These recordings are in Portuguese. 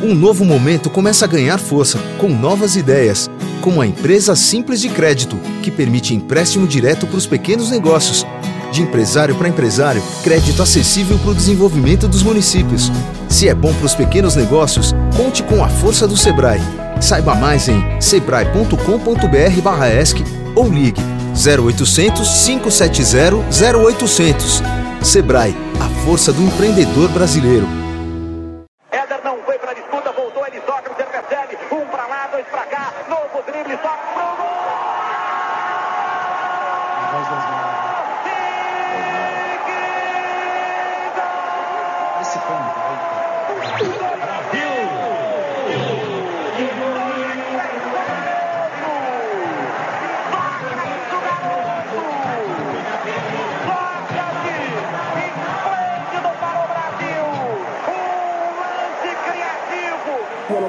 Um novo momento começa a ganhar força com novas ideias, como a empresa Simples de Crédito, que permite empréstimo direto para os pequenos negócios. De empresário para empresário, crédito acessível para o desenvolvimento dos municípios. Se é bom para os pequenos negócios, conte com a força do Sebrae. Saiba mais em sebrae.com.br/esc ou ligue 0800 570 0800. Sebrae, a força do empreendedor brasileiro.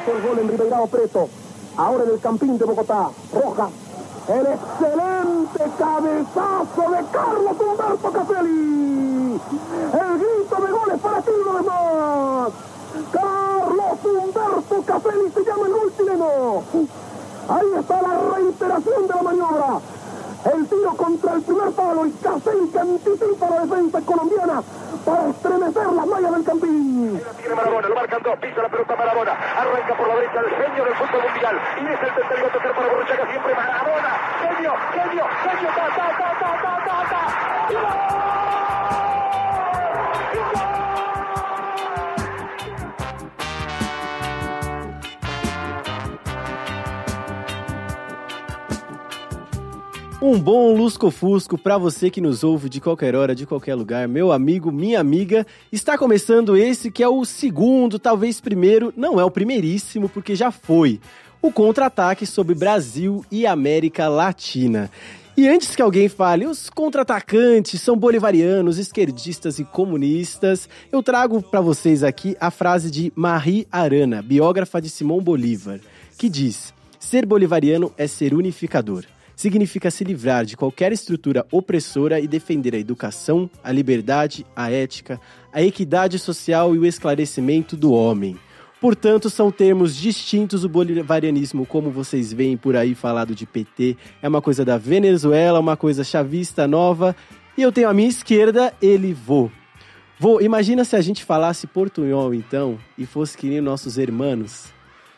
El gol en Ribeirao Preto. Ahora en el Campín de Bogotá. Roja. El excelente cabezazo de Carlos Humberto Caselli. El grito de goles para ti vez más. Carlos Humberto Caselli se llama el gol chileno. Ahí está la reiteración de la maniobra. El tiro contra el primer palo y Caselli que anticipa la defensa colombiana para estremecer las mallas del Campín. Tiene Marabona, lo marcan dos, pisa la pelota Marabona, arranca por la derecha el genio del fútbol mundial y es el tercero a tocar para Borruchaga siempre Marabona, genio, genio, genio, ta, ta, ta, ta, ta, ta, ta. ¡Y gol! Um bom lusco-fusco para você que nos ouve de qualquer hora, de qualquer lugar. Meu amigo, minha amiga, está começando esse que é o segundo, talvez primeiro, não é o primeiríssimo, porque já foi. O contra-ataque sobre Brasil e América Latina. E antes que alguém fale, os contra-atacantes são bolivarianos, esquerdistas e comunistas, eu trago para vocês aqui a frase de Marie Arana, biógrafa de Simão Bolívar, que diz: Ser bolivariano é ser unificador significa se livrar de qualquer estrutura opressora e defender a educação, a liberdade, a ética, a equidade social e o esclarecimento do homem. Portanto, são termos distintos. O bolivarianismo, como vocês veem por aí falado de PT, é uma coisa da Venezuela, uma coisa chavista nova. E eu tenho à minha esquerda ele vô. Vô, imagina se a gente falasse portunhol então e fosse que nem nossos hermanos.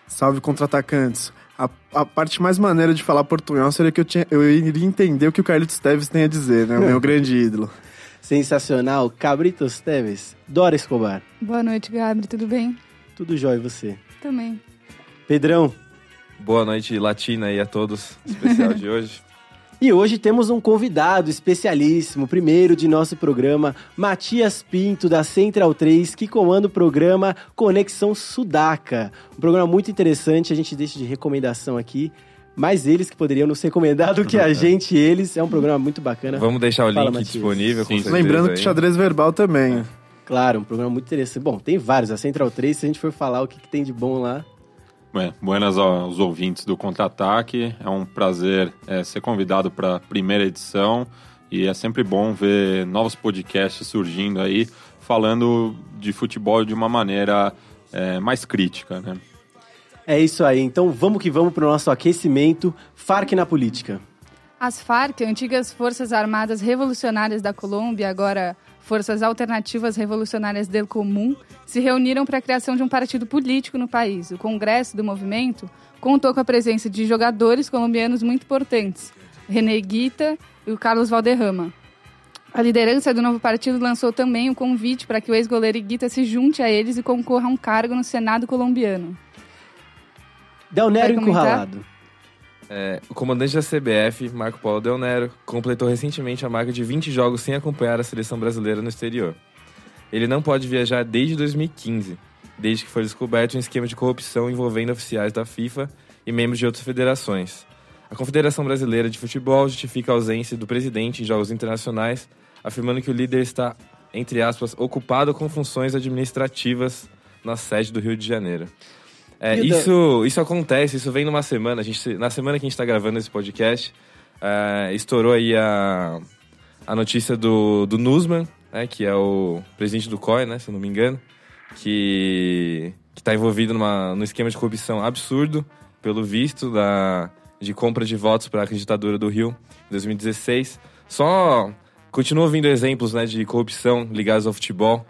Salve contra-atacantes. A, a parte mais maneira de falar portunhol seria que eu, tinha, eu iria entender o que o Carlitos Teves tem a dizer, né? O meu grande ídolo. Sensacional, Cabritos Teves, Dora Escobar. Boa noite, Gabriel. Tudo bem? Tudo jóia e você? Também. Pedrão. Boa noite, Latina aí a todos, especial de hoje. E hoje temos um convidado especialíssimo, primeiro de nosso programa, Matias Pinto, da Central 3, que comanda o programa Conexão Sudaca. Um programa muito interessante, a gente deixa de recomendação aqui. Mais eles que poderiam nos recomendar do que a gente, eles. É um programa muito bacana. Vamos deixar o Fala, link Matias. disponível, com certeza. Lembrando que aí. xadrez verbal também. Claro, um programa muito interessante. Bom, tem vários. A Central 3, se a gente for falar o que, que tem de bom lá, Bem, buenas aos ouvintes do Contra-Ataque. É um prazer é, ser convidado para a primeira edição e é sempre bom ver novos podcasts surgindo aí, falando de futebol de uma maneira é, mais crítica, né? É isso aí. Então vamos que vamos para o nosso aquecimento. Farc na política. As FARC, antigas Forças Armadas Revolucionárias da Colômbia, agora Forças Alternativas Revolucionárias del Comum, se reuniram para a criação de um partido político no país. O congresso do movimento contou com a presença de jogadores colombianos muito importantes, René Guita e o Carlos Valderrama. A liderança do novo partido lançou também o convite para que o ex-goleiro Guita se junte a eles e concorra a um cargo no Senado colombiano. Del Nero encurralado. É, o comandante da CBF, Marco Paulo Del Nero, completou recentemente a marca de 20 jogos sem acompanhar a seleção brasileira no exterior. Ele não pode viajar desde 2015. desde que foi descoberto um esquema de corrupção envolvendo oficiais da FIFA e membros de outras federações. A Confederação Brasileira de Futebol justifica a ausência do presidente em jogos internacionais, afirmando que o líder está, entre aspas, ocupado com funções administrativas na sede do Rio de Janeiro. É, isso, isso acontece, isso vem numa semana. A gente, na semana que a gente está gravando esse podcast, é, estourou aí a, a notícia do, do Nusman, né, que é o presidente do COI, né, se eu não me engano, que está envolvido numa, num esquema de corrupção absurdo, pelo visto, da, de compra de votos para a candidatura do Rio em 2016. Só continuo ouvindo exemplos né, de corrupção ligados ao futebol.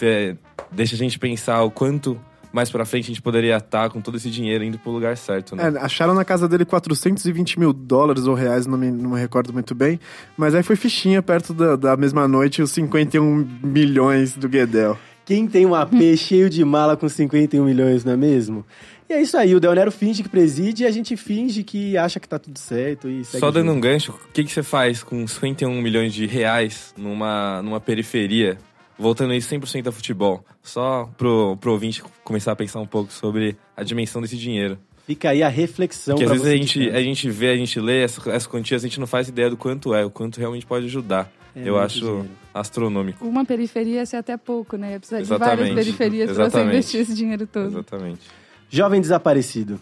É, deixa a gente pensar o quanto mais pra frente a gente poderia estar com todo esse dinheiro indo pro lugar certo, né? É, acharam na casa dele 420 mil dólares ou reais, não me, não me recordo muito bem. Mas aí foi fichinha perto da, da mesma noite os 51 milhões do Guedel. Quem tem um AP cheio de mala com 51 milhões, não é mesmo? E é isso aí, o Del Nero finge que preside e a gente finge que acha que tá tudo certo e Só dando junto. um gancho, o que, que você faz com 51 milhões de reais numa, numa periferia voltando isso 100% a futebol. Só pro, pro ouvinte começar a pensar um pouco sobre a dimensão desse dinheiro. Fica aí a reflexão. Porque às vezes a gente, a gente vê, a gente lê essas, essas quantias, a gente não faz ideia do quanto é, o quanto realmente pode ajudar. É Eu acho dinheiro. astronômico. Uma periferia ia ser até pouco, né? Ia precisar Exatamente. de várias periferias para você investir esse dinheiro todo. Exatamente. Jovem desaparecido.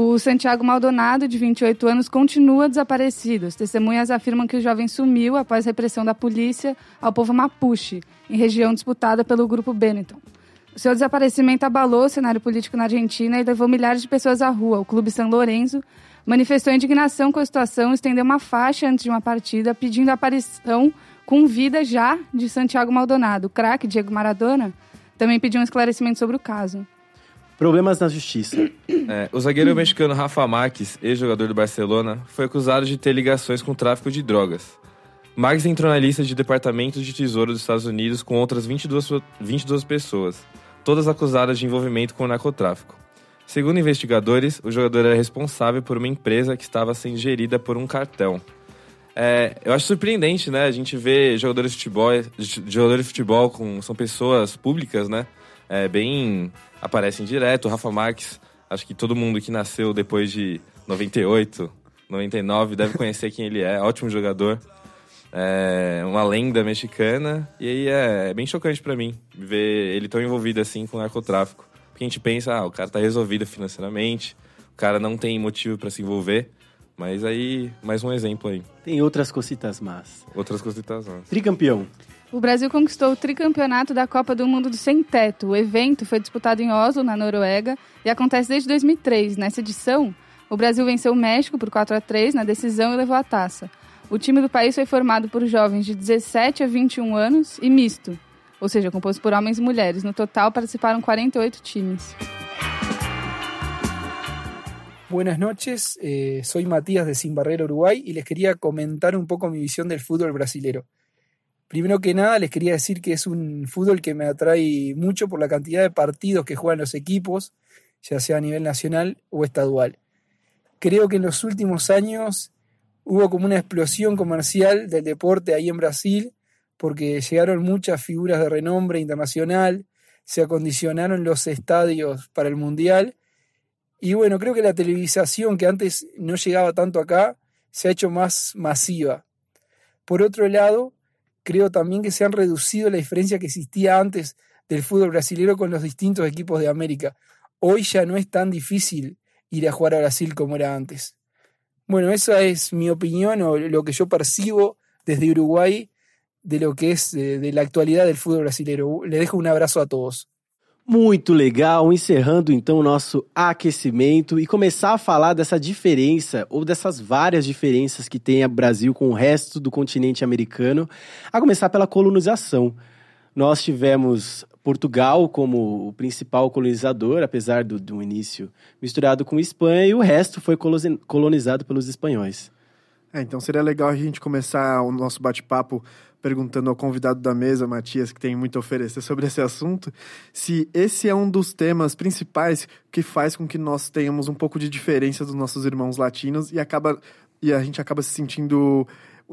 O Santiago Maldonado, de 28 anos, continua desaparecido. As testemunhas afirmam que o jovem sumiu após repressão da polícia ao povo Mapuche, em região disputada pelo grupo Benetton. O seu desaparecimento abalou o cenário político na Argentina e levou milhares de pessoas à rua. O Clube São Lourenço manifestou indignação com a situação, estendeu uma faixa antes de uma partida pedindo a aparição com vida já de Santiago Maldonado. O craque Diego Maradona também pediu um esclarecimento sobre o caso. Problemas na justiça. É, o zagueiro mexicano Rafa Marques, ex-jogador do Barcelona, foi acusado de ter ligações com o tráfico de drogas. Marques entrou na lista de departamentos de tesouro dos Estados Unidos com outras 22, 22 pessoas, todas acusadas de envolvimento com o narcotráfico. Segundo investigadores, o jogador era responsável por uma empresa que estava sendo gerida por um cartel. É, eu acho surpreendente, né? A gente vê jogadores de futebol, jogadores de futebol com, são pessoas públicas, né? É, bem aparecem direto. O Rafa Marques, acho que todo mundo que nasceu depois de 98, 99 deve conhecer quem ele é. Ótimo jogador. É uma lenda mexicana. E aí é, é bem chocante para mim ver ele tão envolvido assim com o narcotráfico. Porque a gente pensa, ah, o cara tá resolvido financeiramente, o cara não tem motivo para se envolver. Mas aí, mais um exemplo aí. Tem outras cositas más. Outras cositas más. Tricampeão. O Brasil conquistou o tricampeonato da Copa do Mundo do Sem Teto. O evento foi disputado em Oslo, na Noruega, e acontece desde 2003. Nessa edição, o Brasil venceu o México por 4 a 3 na decisão e levou a taça. O time do país foi formado por jovens de 17 a 21 anos e misto, ou seja, composto por homens e mulheres. No total, participaram 48 times. Buenas noches, eh, soy Matías de Sin Barrera, Uruguay, y les quería comentar un poco mi visión del fútbol brasilero. Primero que nada, les quería decir que es un fútbol que me atrae mucho por la cantidad de partidos que juegan los equipos, ya sea a nivel nacional o estadual. Creo que en los últimos años hubo como una explosión comercial del deporte ahí en Brasil, porque llegaron muchas figuras de renombre internacional, se acondicionaron los estadios para el Mundial, y bueno, creo que la televisación que antes no llegaba tanto acá, se ha hecho más masiva. Por otro lado, creo también que se han reducido la diferencia que existía antes del fútbol brasileño con los distintos equipos de América. Hoy ya no es tan difícil ir a jugar a Brasil como era antes. Bueno, esa es mi opinión o lo que yo percibo desde Uruguay de lo que es de, de la actualidad del fútbol brasileño. Le dejo un abrazo a todos. Muito legal, encerrando então o nosso aquecimento e começar a falar dessa diferença ou dessas várias diferenças que tem o Brasil com o resto do continente americano, a começar pela colonização. Nós tivemos Portugal como o principal colonizador, apesar do, do início misturado com Espanha, e o resto foi colonizado pelos espanhóis. É, então seria legal a gente começar o nosso bate-papo perguntando ao convidado da mesa, Matias, que tem muito a oferecer sobre esse assunto, se esse é um dos temas principais que faz com que nós tenhamos um pouco de diferença dos nossos irmãos latinos e acaba e a gente acaba se sentindo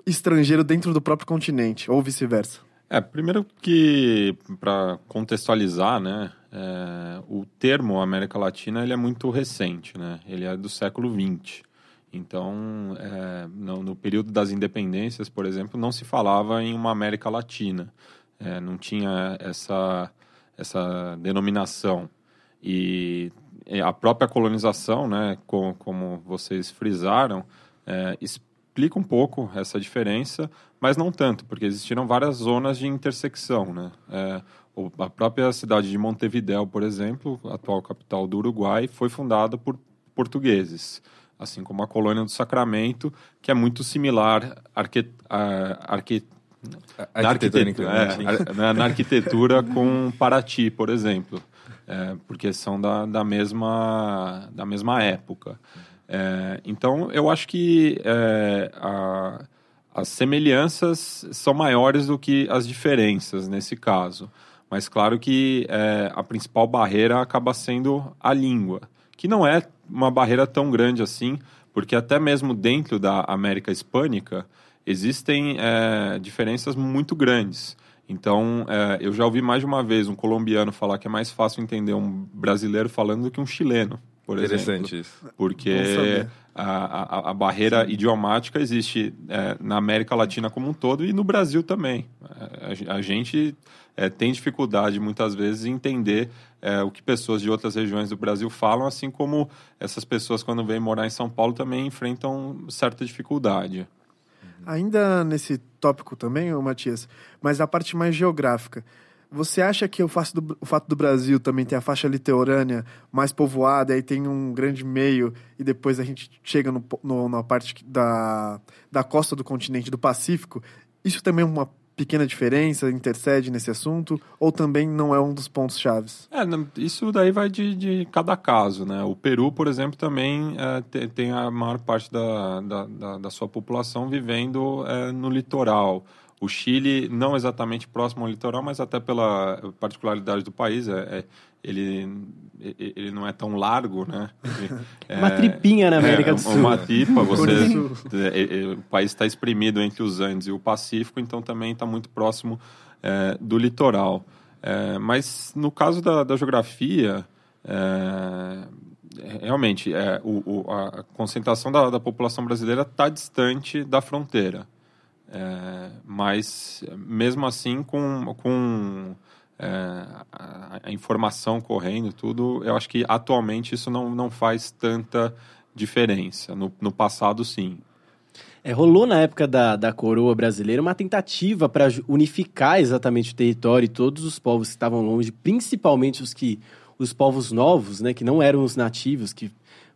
estrangeiro dentro do próprio continente, ou vice-versa. É, primeiro que para contextualizar, né, é, o termo América Latina ele é muito recente, né? Ele é do século XX. Então, é, no, no, período das independências, por exemplo, não se falava em uma América Latina. É, não tinha essa, essa denominação. E a própria colonização, né, como, como vocês frisaram, é, explica um pouco essa diferença, mas não tanto, porque existiram várias zonas de intersecção. Né? É, a própria cidade de Montevideo, por exemplo, atual capital do Uruguai, foi fundada por portugueses, assim como a colônia do Sacramento, que é muito similar arque, a, arque, na, arquitetura, é, na, na arquitetura com Paraty, por exemplo, é, porque são da, da, mesma, da mesma época. É, então, eu acho que é, a, as semelhanças são maiores do que as diferenças nesse caso. Mas claro que é, a principal barreira acaba sendo a língua, que não é uma barreira tão grande assim, porque até mesmo dentro da América Hispânica existem é, diferenças muito grandes. Então, é, eu já ouvi mais de uma vez um colombiano falar que é mais fácil entender um brasileiro falando do que um chileno, por Interessante exemplo. isso. Porque a, a, a, barreira Sim. idiomática existe é, na América Latina como um todo e no Brasil também. A, a gente é, tem dificuldade muitas vezes em entender é, o que pessoas de outras regiões do Brasil falam, assim como essas pessoas, quando vêm morar em São Paulo, também enfrentam certa dificuldade. Ainda nesse tópico também, Matias, mas a parte mais geográfica. Você acha que o fato, do, o fato do Brasil também ter a faixa litorânea mais povoada, aí tem um grande meio, e depois a gente chega no, no, na parte da, da costa do continente do Pacífico, isso também é uma pequena diferença intercede nesse assunto ou também não é um dos pontos chaves? É, isso daí vai de, de cada caso, né? O Peru, por exemplo, também é, tem, a maior parte da, da, da, da sua população vivendo é, no litoral. O Chile, não exatamente próximo ao litoral, mas até pela particularidade do país, é, é ele, ele não é tão largo, né? Ele, é, uma tripinha na América é, do Sul. Uma tripa, você, é, é, o país está exprimido entre os Andes e o Pacífico, então também está muito próximo é, do litoral. É, mas no caso da, da geografia, realmente, o, o, a concentração da, da população brasileira está distante da fronteira. Mas mesmo assim, com, com é, a, a, informação correndo, tudo, eu acho que atualmente isso não, não faz tanta diferença. No, no passado, sim. É, rolou na época da, da coroa brasileira uma tentativa para unificar exatamente o território e todos os povos que estavam longe, principalmente os que os povos novos, né, que não eram os nativos, que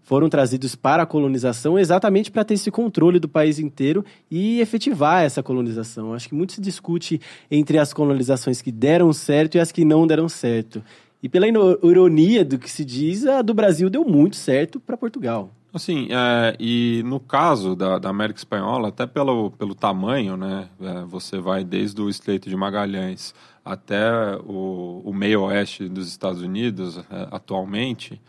foram trazidos para a colonização exatamente para ter esse controle do país inteiro e efetivar essa colonização. Acho que muito se discute entre as colonizações que deram certo e as que não deram certo. E pela ironia do que se diz, a do Brasil deu muito certo para Portugal. Assim, é, e no caso da, da, América Espanhola, até pelo, pelo tamanho, né, é, você vai desde o Estreito de Magalhães até o, o meio oeste dos Estados Unidos, é, atualmente,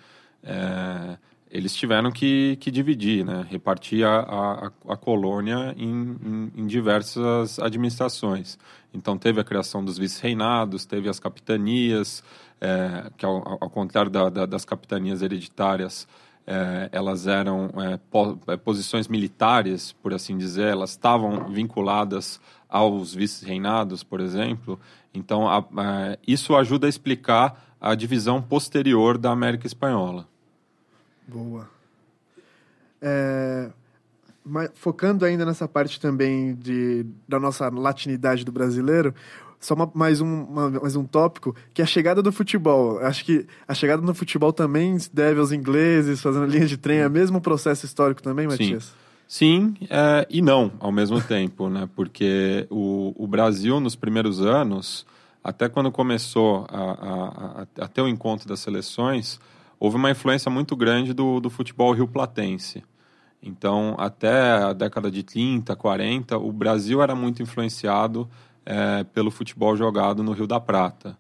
é, eles tiveram que, que dividir, né? repartir a, a, a colônia em, em, em, diversas administrações. Então, teve a criação dos vice-reinados, teve as capitanias, é, que, ao, ao contrário da, da, das capitanias hereditárias, é, elas eram é, po, é, posições militares, por assim dizer, elas estavam vinculadas aos vice-reinados, por exemplo. Então, a, a, isso ajuda a explicar a divisão posterior da América Espanhola. Boa. É, mas, focando ainda nessa parte também de, da nossa latinidade do brasileiro, só uma, mais, um, uma, mais um tópico, que é a chegada do futebol. Acho que a chegada no futebol também se deve aos ingleses, fazendo linha de trem, é o mesmo processo histórico também, Matias? Sim. Sim é, e não ao mesmo tempo, né? Porque o, o Brasil, nos primeiros anos, até quando começou a, a, a, a ter o encontro das seleções, houve uma influência muito grande do, do futebol rio-platense. Então, até a década de 30, 40, o Brasil era muito influenciado é, pelo futebol jogado no Rio da Prata.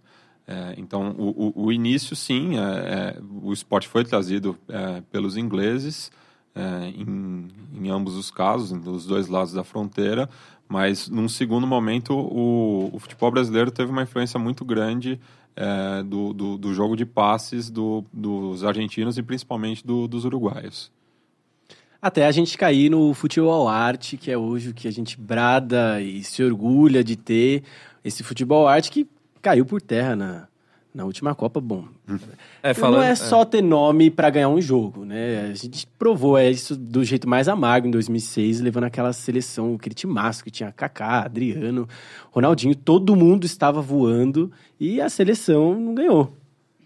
É, então, o, o, o, início, sim, é, é o esporte foi trazido é, pelos ingleses, é, em, em, ambos os casos, dos dois lados da fronteira, mas num segundo momento o, o futebol brasileiro teve uma influência muito grande é, do, do, do, jogo de passes do, dos argentinos e principalmente do, dos uruguaios. Até a gente cair no futebol arte, que é hoje o que a gente brada e se orgulha de ter. Esse futebol arte que caiu por terra na, na última Copa, bom. É, falando, não é só é. ter nome para ganhar um jogo, né? A gente provou é isso do jeito mais amargo em 2006, levando aquela seleção, aquele timaço que tinha Kaká, Adriano, Ronaldinho, todo mundo estava voando e a seleção não ganhou.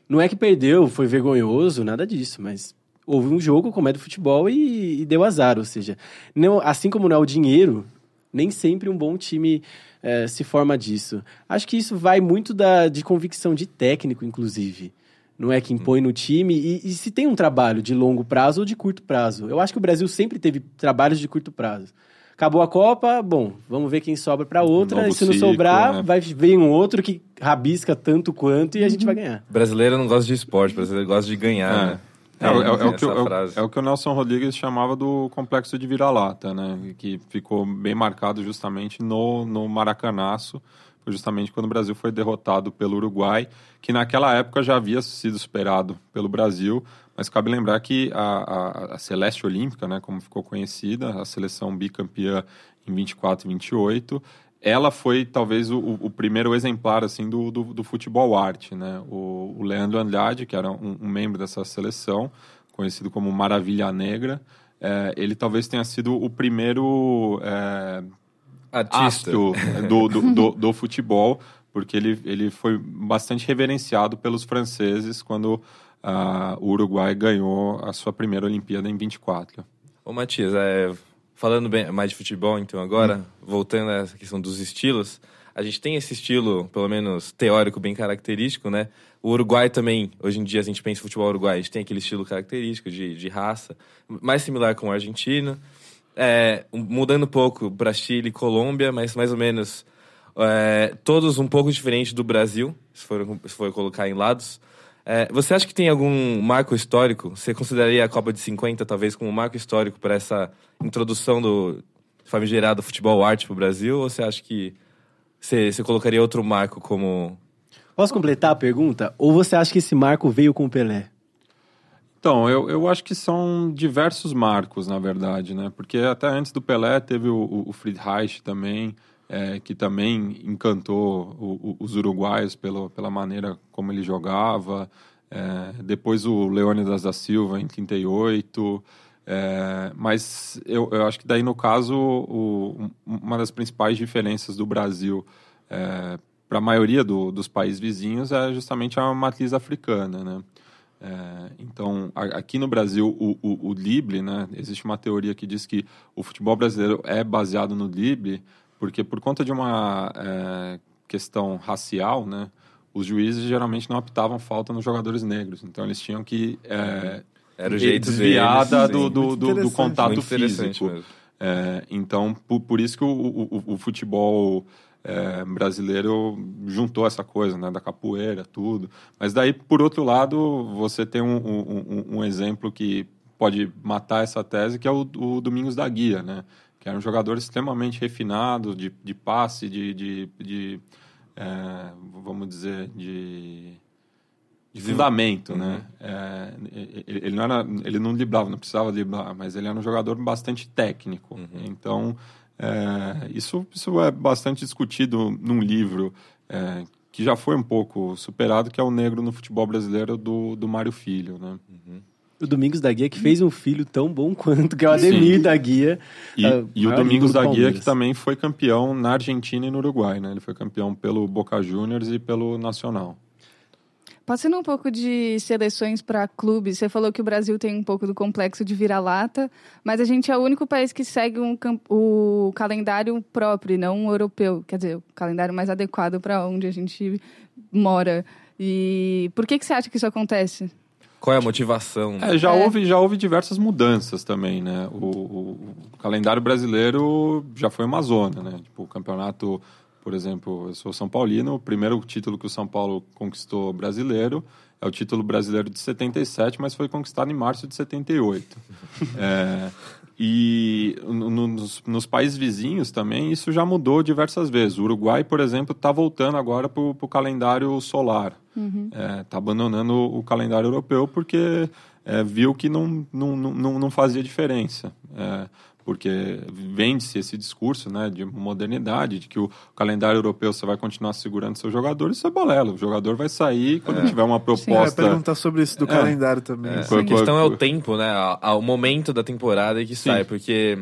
Não é que perdeu, foi vergonhoso, nada disso, mas houve um jogo como é do futebol e, e deu azar, ou seja, não, assim como não é o dinheiro, nem sempre um bom time é, se forma disso. Acho que isso vai muito da, de convicção de técnico, inclusive. Não é que impõe no time. E, e, se tem um trabalho de longo prazo ou de curto prazo. Eu acho que o Brasil sempre teve trabalhos de curto prazo. Acabou a Copa, bom, vamos ver quem sobra para outra. Um e se não ciclo, sobrar, né? vai vir um outro que rabisca tanto quanto e a gente vai ganhar. Brasileiro não gosta de esporte, brasileiro gosta de ganhar, é. né? É, é, é, o que, é, o que, o Nelson Rodrigues chamava do complexo de vira-lata, né? Que ficou bem marcado justamente no, no Maracanaço, justamente quando o Brasil foi derrotado pelo Uruguai, que naquela época já havia sido superado pelo Brasil, mas cabe lembrar que a, a, a Celeste Olímpica, né, como ficou conhecida, a seleção bicampeã em 24 e 28, ela foi talvez o, o, primeiro exemplar assim do, do, do futebol arte, né? O, o, Leandro Andrade, que era um, um, membro dessa seleção, conhecido como Maravilha Negra, é, ele talvez tenha sido o primeiro é, artista do, do, do, do, futebol, porque ele, ele foi bastante reverenciado pelos franceses quando uh, o Uruguai ganhou a sua primeira Olimpíada em 24. Ô Matias, é, falando bem, mais de futebol, então, agora, hum. voltando essa questão dos estilos, a gente tem esse estilo, pelo menos teórico, bem característico, né? O Uruguai também, hoje em dia a gente pensa em futebol uruguai, a gente tem aquele estilo característico de, de raça, mais similar com o argentino. É, mudando um pouco para Chile e Colômbia, mas mais ou menos é, todos um pouco diferentes do Brasil, se for, se for colocar em lados. É, você acha que tem algum marco histórico? Você consideraria a Copa de 50 talvez como um marco histórico para essa introdução do famigerado futebol arte para o Brasil? Ou você acha que você, você colocaria outro marco como. Posso completar a pergunta? Ou você acha que esse marco veio com o Pelé? Então, eu, eu acho que são diversos marcos, na verdade, né? Porque até antes do Pelé teve o, o Friedreich também, é, que também encantou o, o, os uruguaios pelo, pela maneira como ele jogava. É, depois o Leônidas da Silva em 38. É, mas eu, eu, acho que daí, no caso, o, uma das principais diferenças do Brasil é, para a maioria do, dos países vizinhos é justamente a matriz africana, né? É, então, aqui no Brasil, o, o, o Libre, né? Existe uma teoria que diz que o futebol brasileiro é baseado no Libre, porque por conta de uma é, questão racial, né, os juízes geralmente não apitavam falta nos jogadores negros, então eles tinham que é, era o jeito desviar deles, do, do, do, do, contato físico. É, então, por, por, isso que o, o, o futebol é, brasileiro juntou essa coisa, né, da capoeira, tudo. Mas daí, por outro lado, você tem um, um, um exemplo que pode matar essa tese, que é o, o Domingos da Guia, né? Que era um jogador extremamente refinado de, de passe, de, de, de é, vamos dizer, de, de fundamento, né? uhum. né? É, ele, ele, não era, ele não driblava, não precisava driblar, mas ele era um jogador bastante técnico. Uhum. Então, é, isso, isso é bastante discutido num livro é, que já foi um pouco superado, que é o Negro no Futebol Brasileiro, do, do Mário Filho, né? Uhum o Domingos da Guia, que fez um filho tão bom quanto, que é o Ademir Sim. da Guia. E, uh, e o Domingos da Guia, que também foi campeão na Argentina e no Uruguai, né? Ele foi campeão pelo Boca Juniors e pelo Nacional. Passando um pouco de seleções para clubes, você falou que o Brasil tem um pouco do complexo de vira-lata, mas a gente é o único país que segue um, o calendário próprio, não um europeu. Quer dizer, o calendário mais adequado para onde a gente mora. E por que, que você acha que isso acontece? Qual é a motivação? É, já, é. Houve, já houve diversas mudanças também, né? O, o, o, calendário brasileiro já foi uma zona, né? Tipo, o campeonato, por exemplo, eu sou São Paulino, o primeiro título que o São Paulo conquistou brasileiro é o título brasileiro de 77, mas foi conquistado em março de 78. é, E no- no- nos, nos países vizinhos também isso já mudou diversas vezes. O Uruguai, por exemplo, está voltando agora para o calendário solar. Está abandonando o, calendário europeu porque é, viu que não, não, não, não- não fazia diferença. É, porque vende-se esse discurso né, de modernidade, de que o calendário europeu você vai continuar segurando seus jogadores, isso é balela. O jogador vai sair quando tiver uma É, proposta. perguntar sobre isso do É. calendário também. É, a questão é o tempo, né? O momento da temporada em que Sim. sai, porque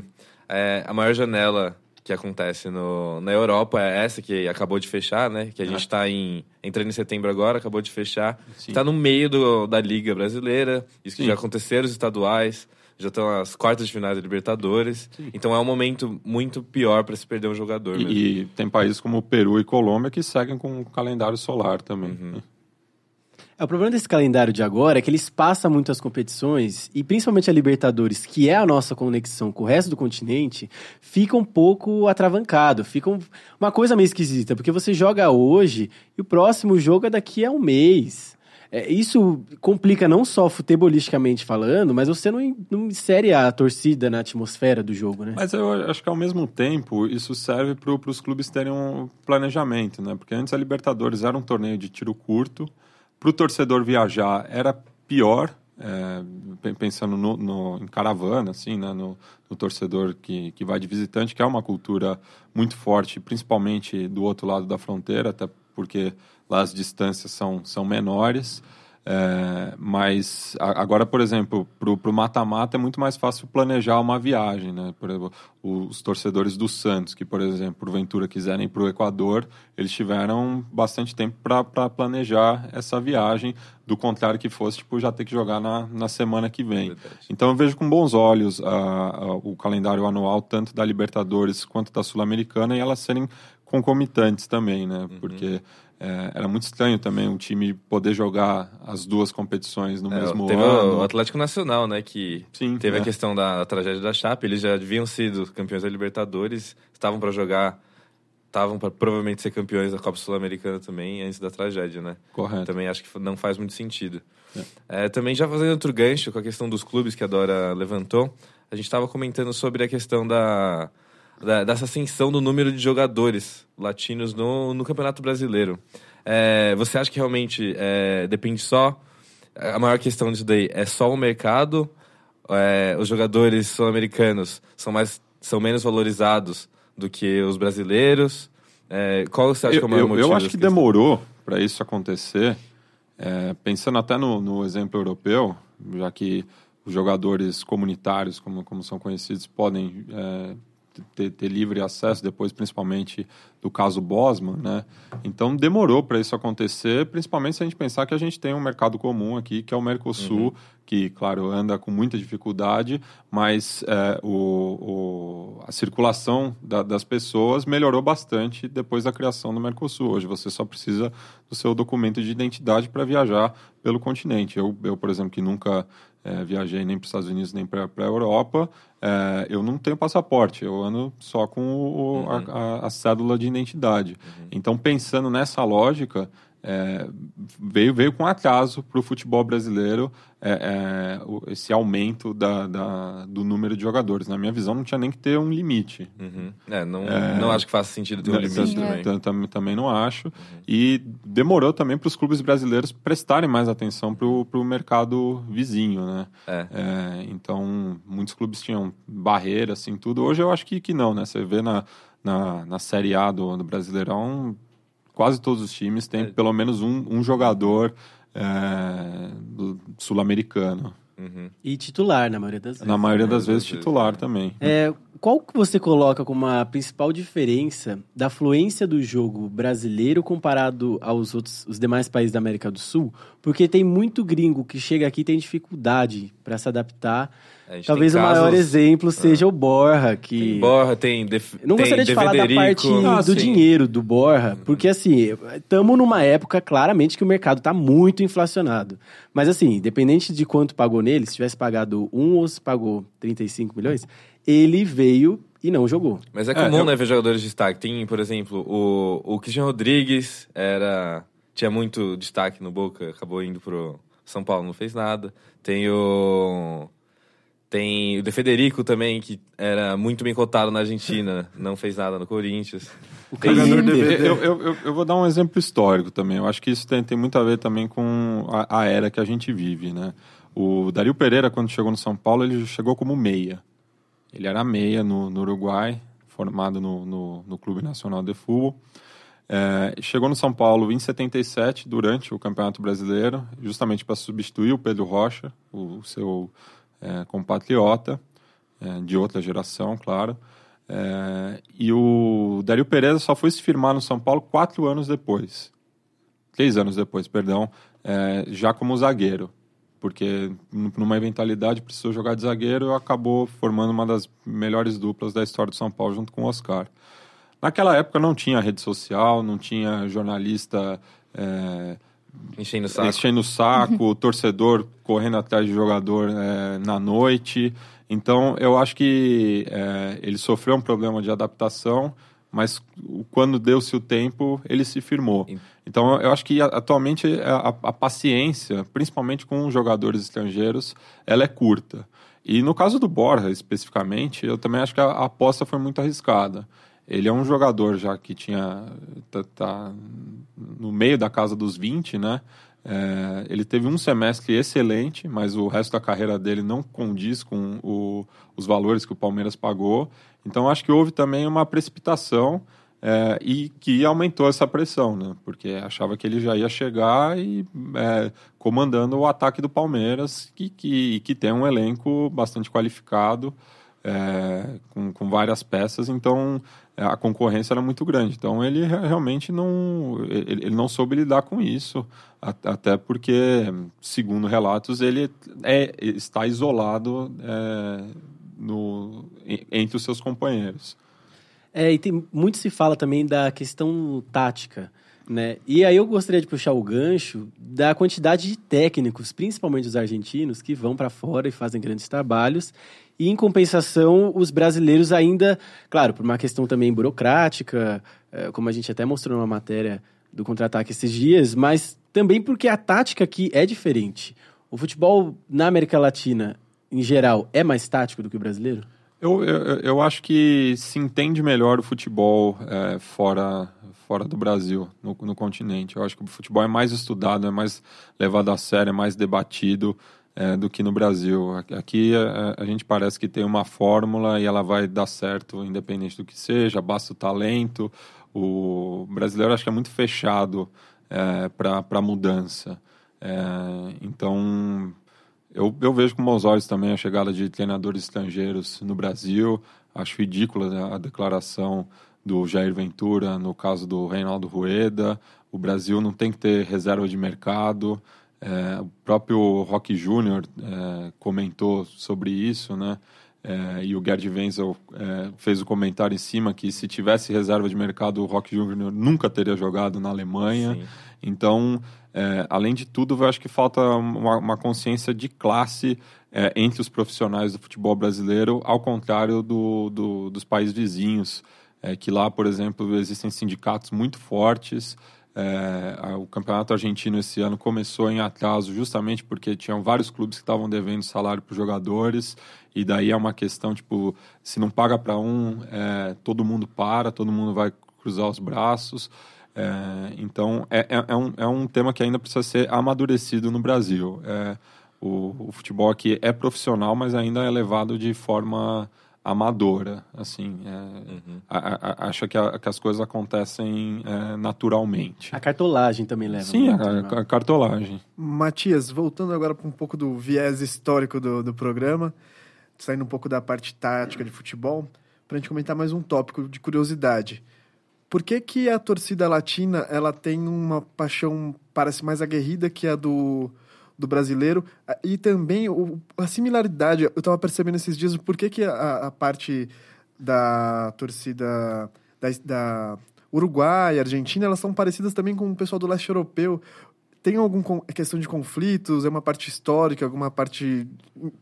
é, a maior janela que acontece no, na Europa é essa que acabou de fechar, né? Que a gente tá em, entrando em setembro agora, acabou de fechar. Sim. Tá no meio do- da Liga Brasileira, isso que Sim. já aconteceram os estaduais, já estão as quartas de finais da Libertadores. Então é um momento muito pior para se perder um jogador mesmo. E, e tem países como o Peru e Colômbia que seguem com o calendário solar também. Uhum. né? É, o problema desse calendário de agora é que eles passam muitas competições e principalmente a Libertadores, que é a nossa conexão com o resto do continente, fica um pouco atravancado, fica um- uma coisa meio esquisita, porque você joga hoje e o próximo jogo é daqui a um mês. É, isso complica não só futebolisticamente falando, mas você não, não insere a torcida na atmosfera do jogo, né? Mas eu acho que ao mesmo tempo isso serve para os clubes terem um planejamento, né? Porque antes a Libertadores era um torneio de tiro curto, para o torcedor viajar era pior, é, pen- pensando no, no- em caravana, assim, né? No, no torcedor que, que vai de visitante, que é uma cultura muito forte, principalmente do outro lado da fronteira, até porque lá as distâncias são, são menores. É, mas agora, por exemplo, para o mata-mata é muito mais fácil planejar uma viagem, né? Por exemplo, os torcedores do Santos, que, por exemplo, porventura quiserem ir para o Equador, eles tiveram bastante tempo para planejar essa viagem, do contrário que fosse, tipo, já ter que jogar na, na semana que vem. Verdade. Então eu vejo com bons olhos a- a- o calendário anual, tanto da Libertadores quanto da Sul-Americana, e elas serem concomitantes também, né? Porque é, era muito estranho também um time poder jogar as duas competições no É, mesmo teve ano. o Atlético Nacional, né? Que Sim, teve é. a questão da, da tragédia da Chape. Eles já haviam sido campeões da Libertadores, estavam para jogar, estavam para provavelmente ser campeões da Copa Sul-Americana também antes da tragédia, né? Correto. Também acho que não faz muito sentido. É, também já fazendo outro gancho com a questão dos clubes que a Dora levantou, a gente estava comentando sobre a questão da, da- dessa ascensão do número de jogadores latinos no, no Campeonato Brasileiro. É, você acha que realmente é, depende só? A maior questão disso daí é só o mercado? É, os jogadores sul-americanos são, mais, são menos valorizados do que os brasileiros? É, qual você acha que é o Eu, maior eu, motivo? eu acho que questão? demorou para isso acontecer, é, pensando até no, no exemplo europeu, já que os jogadores comunitários, como, como são conhecidos, podem é, ter, ter livre acesso depois, principalmente do caso Bosman, né? Então demorou para isso acontecer, principalmente se a gente pensar que a gente tem um mercado comum aqui, que é o Mercosul, que, claro, anda com muita dificuldade, mas é, o, o- a circulação da- das pessoas melhorou bastante depois da criação do Mercosul. Hoje você só precisa do seu documento de identidade para viajar pelo continente. Eu, eu, por exemplo, que nunca é, viajei nem para os Estados Unidos nem para a Europa, é, eu não tenho passaporte, eu ando só com o- o- a, a- a cédula de identidade. Então, pensando nessa lógica, é, veio, veio com atraso para o futebol brasileiro é, é, esse aumento da, da- do número de jogadores. Na minha visão, não tinha nem que ter um limite. Uhum. É, não, não acho que faça sentido ter um Tam- limite Sim, é. também. tam- tam- Também não acho. E demorou também para os clubes brasileiros prestarem mais atenção para o mercado vizinho, né? É. É, então, muitos clubes tinham barreiras, assim, tudo. Hoje eu acho que, que não, né? Você vê na, na, na Série A do, do Brasileirão, quase todos os times têm É. pelo menos um, um jogador é, sul-americano. Uhum. E titular, na maioria das vezes. Na maioria das das vezes vezes, titular é. também. É, qual que você coloca como a principal diferença da fluência do jogo brasileiro comparado aos outros, os demais países da América do Sul? Porque tem muito gringo que chega aqui e tem dificuldade para se adaptar. Talvez o maior exemplo seja o Borra, que Tem Borra, tem. Def... Não tem gostaria de falar da parte Ah, do sim. dinheiro do Borra, porque assim, estamos numa época claramente que o mercado está muito inflacionado. Mas assim, independente de quanto pagou nele, se tivesse pagado um ou se pagou 35 milhões, ele veio e não jogou. Mas é comum, eu- né, ver jogadores de destaque. Tem, por exemplo, o, o Cristiano Rodrigues era tinha muito destaque no Boca, acabou indo pro São Paulo, não fez nada. Tem o Tem o De Federico também, que era muito bem cotado na Argentina, não fez nada no Corinthians. O Inter. DVD. Eu, eu, eu, eu vou dar um exemplo histórico também. Eu acho que isso tem, tem muito a ver também com a, a era que a gente vive, né? O Dario Pereira, quando chegou no São Paulo, ele chegou como meia. Ele era meia no, no Uruguai, formado no, no, no Clube Nacional de Futebol. É, chegou no São Paulo em 77, durante o Campeonato Brasileiro, justamente para substituir o Pedro Rocha, o, o seu é, compatriota, é, de outra geração, claro. É, e o Dario Pereira só foi se firmar no São Paulo quatro anos depois. Três anos depois, perdão, é, já como zagueiro. Porque numa eventualidade precisou jogar de zagueiro e acabou formando uma das melhores duplas da história do São Paulo junto com o Oscar. Naquela época não tinha rede social, não tinha jornalista é, Enchendo o saco. enchendo o saco, torcedor correndo atrás de jogador é, na noite. Então, eu acho que é, ele sofreu um problema de adaptação, mas o- quando deu-se o tempo, ele se firmou. Então, eu acho que atualmente a, a- paciência, principalmente com os jogadores estrangeiros, ela é curta. E no caso do Borja, especificamente, eu também acho que a, a aposta foi muito arriscada. Ele é um jogador já que tinha tá, tá no meio da casa dos 20, né? É, ele teve um semestre excelente, mas o resto da carreira dele não condiz com o- os valores que o Palmeiras pagou. Então acho que houve também uma precipitação é, e que aumentou essa pressão, né? Porque achava que ele já ia chegar e é, comandando o ataque do Palmeiras, que, que, que tem um elenco bastante qualificado é, com, com várias peças, então a concorrência era muito grande. Então ele re- realmente não, ele, não soube lidar com isso, até porque, segundo relatos, ele é, está isolado é, no, en- entre os seus companheiros. É, e tem, muito se fala também da questão tática, né? E aí eu gostaria de puxar o gancho da quantidade de técnicos, principalmente os argentinos, que vão para fora e fazem grandes trabalhos. E em compensação, os brasileiros ainda, claro, por uma questão também burocrática, eh, como a gente até mostrou numa matéria do contra-ataque esses dias, mas também porque a tática aqui é diferente. O futebol na América Latina, em geral, é mais tático do que o brasileiro? Eu, eu, eu acho que se entende melhor o futebol é, fora, fora do Brasil, no, no continente. Eu acho que o futebol é mais estudado, é mais levado a sério, é mais debatido é, do que no Brasil. Aqui- Aqui é, a gente parece que tem uma fórmula e ela vai dar certo, independente do que seja, basta o talento. O brasileiro acho que é muito fechado é, para mudança. É, então, eu, eu vejo com bons olhos também a chegada de treinadores estrangeiros no Brasil. Acho ridícula né, a declaração do Jair Ventura no caso do Reinaldo Rueda. O Brasil não tem que ter reserva de mercado. É, o próprio Rock Júnior é, comentou sobre isso, né? É, e o Gerd Wenzel é, fez o comentário em cima que se tivesse reserva de mercado, o Rock Júnior nunca teria jogado na Alemanha. Sim. Então, é, além de tudo, eu acho que falta uma, uma consciência de classe é, entre os profissionais do futebol brasileiro, ao contrário do, do- dos países vizinhos, é, que lá, por exemplo, existem sindicatos muito fortes. É, o campeonato argentino esse ano começou em atraso justamente porque tinham vários clubes que estavam devendo salário para os jogadores. E daí é uma questão tipo se não paga para um é, todo mundo para todo mundo vai cruzar os braços. É, então é, é, é um, é um tema que ainda precisa ser amadurecido no Brasil. É, o, o futebol aqui é profissional mas ainda é levado de forma amadora assim é, a- a- acha que, a- que as coisas acontecem é, naturalmente A cartolagem também leva. Sim, né? a cartolagem. Matias, voltando agora para um pouco do viés histórico do, do programa, saindo um pouco da parte tática de futebol, para a gente comentar mais um tópico de curiosidade. Por que, que a torcida latina ela tem uma paixão, parece mais aguerrida que a do, do brasileiro? Ah, E também o- a similaridade, eu estava percebendo esses dias, por que, que a, a parte da torcida da, da Uruguai, Argentina, elas são parecidas também com o pessoal do leste europeu. Tem alguma questão de conflitos? É uma parte histórica, alguma parte,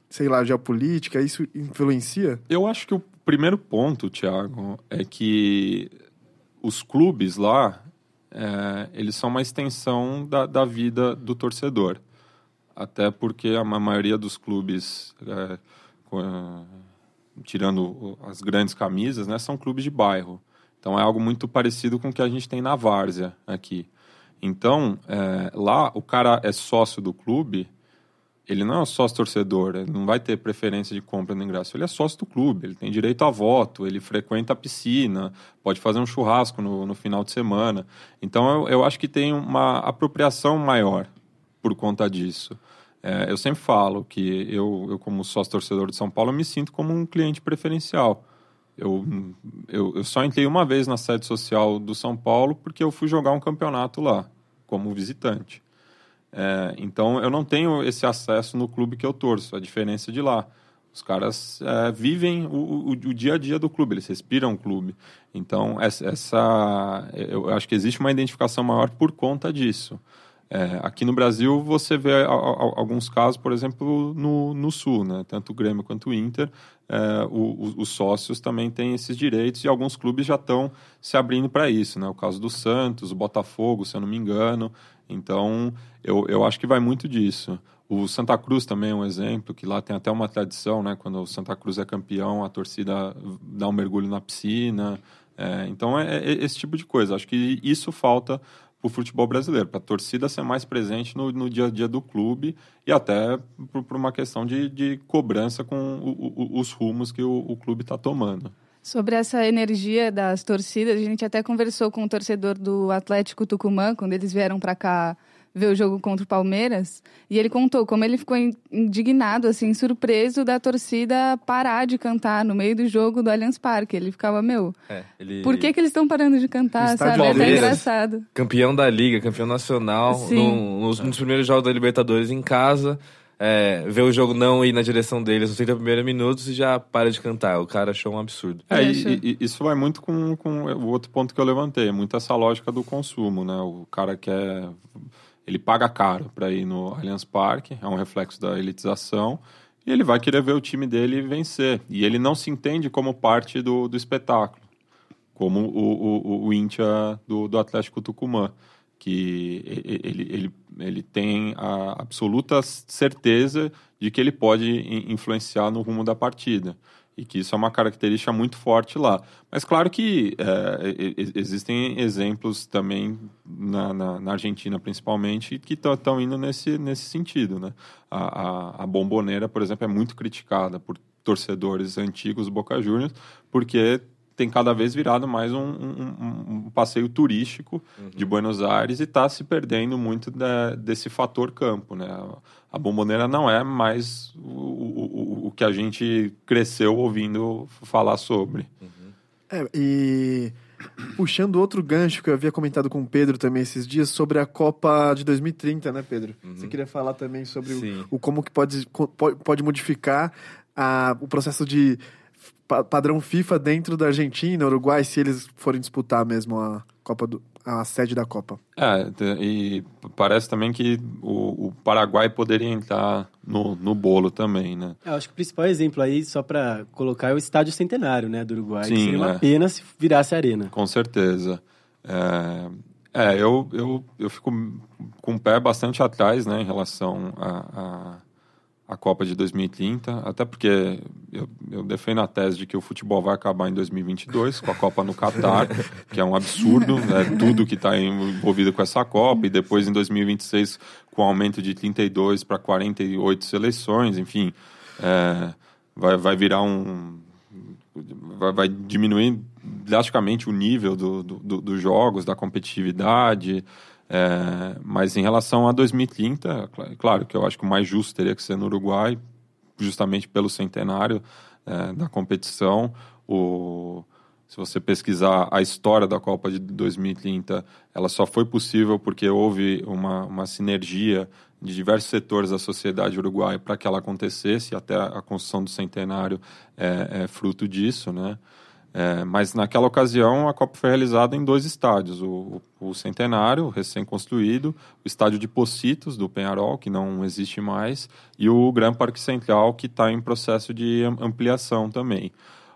sei lá, geopolítica? Isso influencia? Eu acho que o primeiro ponto, Thiago, é que os clubes lá, é, eles são uma extensão da, da vida do torcedor. Até porque a ma- maioria dos clubes é, tirando as grandes camisas, né, são clubes de bairro. Então é algo muito parecido com o que a gente tem na Várzea aqui. Então, é, lá o cara é sócio do clube, ele não é sócio torcedor, ele não vai ter preferência de compra no ingresso, ele é sócio do clube, ele tem direito a voto, ele frequenta a piscina, pode fazer um churrasco no, no final de semana. Então eu, eu acho que tem uma apropriação maior por conta disso. É, eu sempre falo que eu, eu, como sócio torcedor de São Paulo, me sinto como um cliente preferencial. Eu, eu, eu só entrei uma vez na sede social do São Paulo porque eu fui jogar um campeonato lá, como visitante. É, então eu não tenho esse acesso no clube que eu torço, a diferença de lá. Os caras é, vivem o, o, o, dia a dia do clube, eles respiram o clube. Então essa, essa, eu acho que existe uma identificação maior por conta disso. É, aqui no Brasil você vê a, a, alguns casos, por exemplo, no, no Sul, né? tanto o Grêmio quanto o Inter, é, o, os sócios também têm esses direitos e alguns clubes já estão se abrindo para isso. Né? O caso do Santos, o Botafogo, se eu não me engano. Então, eu, eu acho que vai muito disso. O Santa Cruz também é um exemplo, que lá tem até uma tradição, né? Quando o Santa Cruz é campeão, a torcida dá um mergulho na piscina. É, então, é, é, esse tipo de coisa. Acho que isso falta para o futebol brasileiro, para a torcida ser mais presente no, no, dia a dia do clube e até por, uma questão de, de cobrança com o, o, os rumos que o, o clube está tomando. Sobre essa energia das torcidas, a gente até conversou com o torcedor do Atlético Tucumã, quando eles vieram para cá ver o jogo contra o Palmeiras, e ele contou como ele ficou indignado, assim, surpreso da torcida parar de cantar no meio do jogo do Allianz Parque. Ele ficava, meu, É, ele... por que, que eles estão parando de cantar, sabe? É até Palmeiras. engraçado. Campeão da Liga, campeão nacional, nos, nos primeiros jogos da Libertadores em casa. É, ver o jogo não ir na direção deles nos 30 primeiros minutos e já para de cantar. O cara achou um absurdo. É, e, e- isso vai muito com, com o outro ponto que eu levantei, muito essa lógica do consumo, né? O cara quer. Ele paga caro para ir no Allianz Parque, é um reflexo da elitização, e ele vai querer ver o time dele vencer. E ele não se entende como parte do, do espetáculo, como o, o, o Intia do, do Atlético Tucumã, que ele, ele, ele tem a absoluta certeza de que ele pode in- influenciar no rumo da partida e que isso é uma característica muito forte lá. Mas claro que é, existem exemplos também na, na, na Argentina, principalmente, que estão indo nesse, nesse sentido. Né? A, a, a Bomboneira, por exemplo, é muito criticada por torcedores antigos Boca Juniors, porque tem cada vez virado mais um, um- um- passeio turístico de Buenos Aires e está se perdendo muito da- desse fator campo. Né? A bomboneira não é mais o, o- o- que a gente cresceu ouvindo falar sobre. É, e puxando outro gancho que eu havia comentado com o Pedro também esses dias sobre a Copa de 2030, né, Pedro? Você queria falar também sobre o, o como que pode, pode, pode modificar a, o processo de padrão FIFA dentro da Argentina, Uruguai, se eles forem disputar mesmo a Copa do, a sede da Copa. É, e parece também que o, o Paraguai poderia entrar no, no bolo também, né? Eu acho que o principal exemplo aí, só pra colocar, é o Estádio Centenário, né, do Uruguai. que Sim, seria uma é. pena se virasse arena. Com certeza. É, é, eu, eu, eu fico com o pé bastante atrás né, em relação à a, a, Copa de 2030, até porque eu, eu defendo a tese de que o futebol vai acabar em 2022 com a Copa no Catar, que é um absurdo, né, tudo que está envolvido com essa Copa, e depois em 2026 com aumento de 32 para 48 seleções, enfim, é, vai, vai virar um vai, vai diminuir drasticamente o nível do, do, do- dos jogos, da competitividade. É, mas em relação a 2030, cl- claro que eu acho que o mais justo teria que ser no Uruguai, justamente pelo centenário é, da competição. O, se você pesquisar a história da Copa de 2030, ela só foi possível porque houve uma, uma sinergia de diversos setores da sociedade uruguaia para que ela acontecesse, até a construção do centenário é, é fruto disso, né? É, mas naquela ocasião a Copa foi realizada em dois estádios: o, o, Centenário, recém-construído, o estádio de Pocitos, do Penharol, que não existe mais, e o Gran Parque Central, que está em processo de am- ampliação também.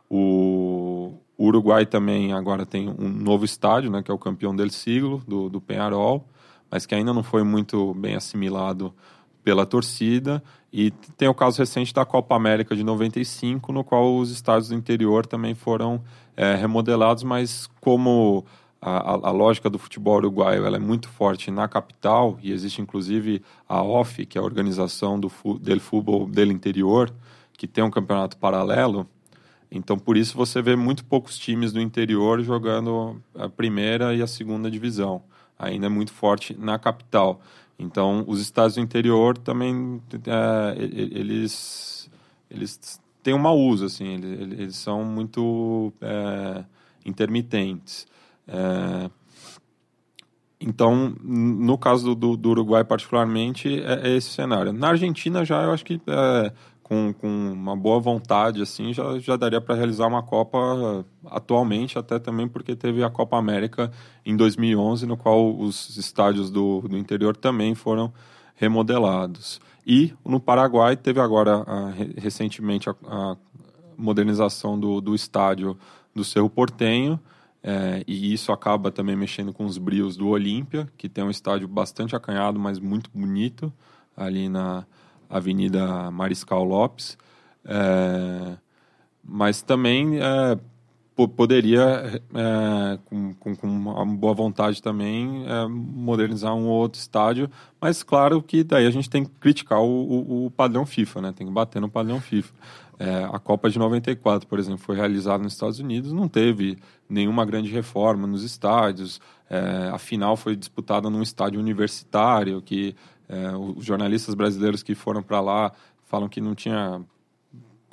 O, o Uruguai também agora tem um novo estádio, né, que é o campeão del siglo, do, do Penharol, mas que ainda não foi muito bem assimilado pela torcida. E tem o caso recente da Copa América de 95, no qual os estádios do interior também foram é, remodelados, mas como a, a, lógica do futebol uruguaio ela é muito forte na capital, e existe inclusive a OFF, que é a organização do del futebol del interior, que tem um campeonato paralelo, então, por isso, você vê muito poucos times do interior jogando a primeira e a segunda divisão. Ainda é muito forte na capital. Então, os estados do interior também, é, eles, eles têm uma uso, assim, eles, eles são muito é, intermitentes. É, então, no caso do, do, Uruguai particularmente, é, é, esse cenário. Na Argentina já eu acho que é, com, com uma boa vontade, assim, já, já daria para realizar uma Copa atualmente, até também porque teve a Copa América em 2011, no qual os estádios do, do interior também foram remodelados. E no Paraguai teve agora, a, recentemente, a, a, modernização do, do estádio do Cerro Portenho, é, e isso acaba também mexendo com os brios do Olímpia, que tem um estádio bastante acanhado, mas muito bonito, ali na, Avenida Mariscal Lopes, é, mas também é, poderia, é, com, com, com, uma boa vontade também, é, modernizar um outro estádio, mas claro que daí a gente tem que criticar o, o, o padrão FIFA, né? tem que bater no padrão FIFA. É, a Copa de 94, por exemplo, foi realizada nos Estados Unidos, não teve nenhuma grande reforma nos estádios. É, a final foi disputada num estádio universitário, que é, os jornalistas brasileiros que foram para lá falam que não tinha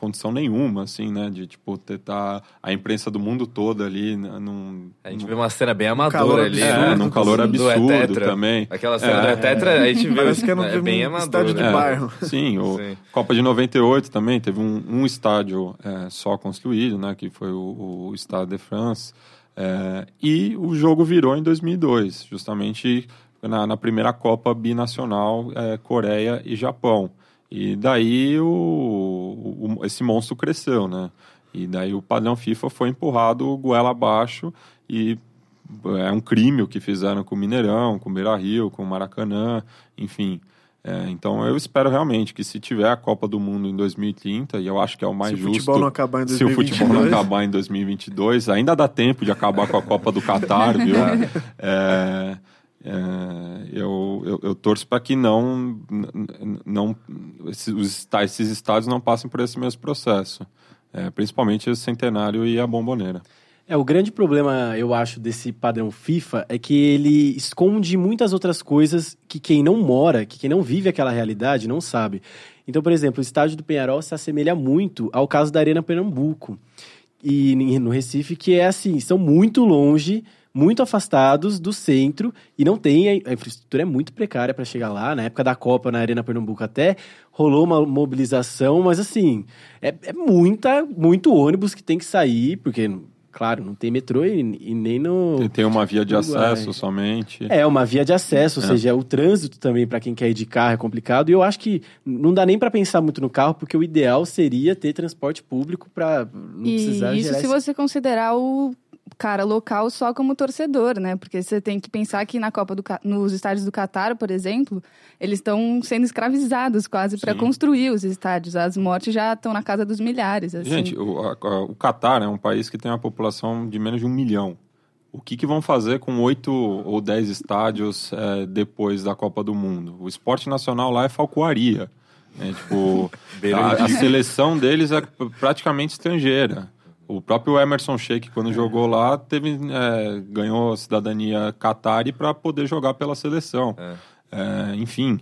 condição nenhuma, assim, né? De, tipo, tentar a imprensa do mundo todo ali num... A gente vê uma cena bem amadora ali. É, num calor absurdo também. Aquela cena é, do Etetra, a gente vê... Parece que é, é bem amador. estádio de é, bairro. Sim, o sim. Copa de 98 também teve um, um estádio é, só construído, né? Que foi o, o Stade de France. É, e o jogo virou em 2002, justamente na, na primeira Copa binacional é, Coreia e Japão. E daí o, o, esse monstro cresceu, né? E daí o padrão FIFA foi empurrado goela abaixo e é um crime o que fizeram com o Mineirão, com o Beira Rio, com o Maracanã, enfim. É, então eu espero realmente que se tiver a Copa do Mundo em 2030, e eu acho que é o mais se justo. Se o futebol não acabar em 2022. Se o futebol não acabar em 2022, ainda dá tempo de acabar com a Copa do Catar, viu? É, é, eu, eu, eu, torço para que não, não esses, esses estados não passem por esse mesmo processo, é, principalmente o Centenário e a Bomboneira. É, o grande problema, eu acho, desse padrão FIFA é que ele esconde muitas outras coisas que quem não mora, que quem não vive aquela realidade, não sabe. Então, por exemplo, o estádio do Penharol se assemelha muito ao caso da Arena Pernambuco e no Recife, que é assim, são muito longe muito afastados do centro e não tem a infraestrutura é muito precária para chegar lá. Na época da Copa na Arena Pernambuco até rolou uma mobilização, mas assim é, é muita muito ônibus que tem que sair porque Claro, não tem metrô e, e nem no. Tem uma via de acesso somente. É, uma via de acesso, ou é. seja, o trânsito também para quem quer ir de carro é complicado. E eu acho que não dá nem para pensar muito no carro, porque o ideal seria ter transporte público para não e precisar Isso se você considerar o cara local só como torcedor, né? Porque você tem que pensar que na Copa do nos estádios do Catar, por exemplo, eles estão sendo escravizados quase para construir os estádios. As mortes já estão na casa dos milhares. Assim. Gente, o, a, o Catar é um país que tem uma população de menos de um milhão. O que, que vão fazer com oito ou dez estádios é, depois da Copa do Mundo? O esporte nacional lá é falcoaria. Né? Tipo, a, a seleção deles é praticamente estrangeira. O próprio Emerson Sheik, quando é. jogou lá, teve, é, ganhou cidadania Qatari para poder jogar pela seleção. É. é enfim,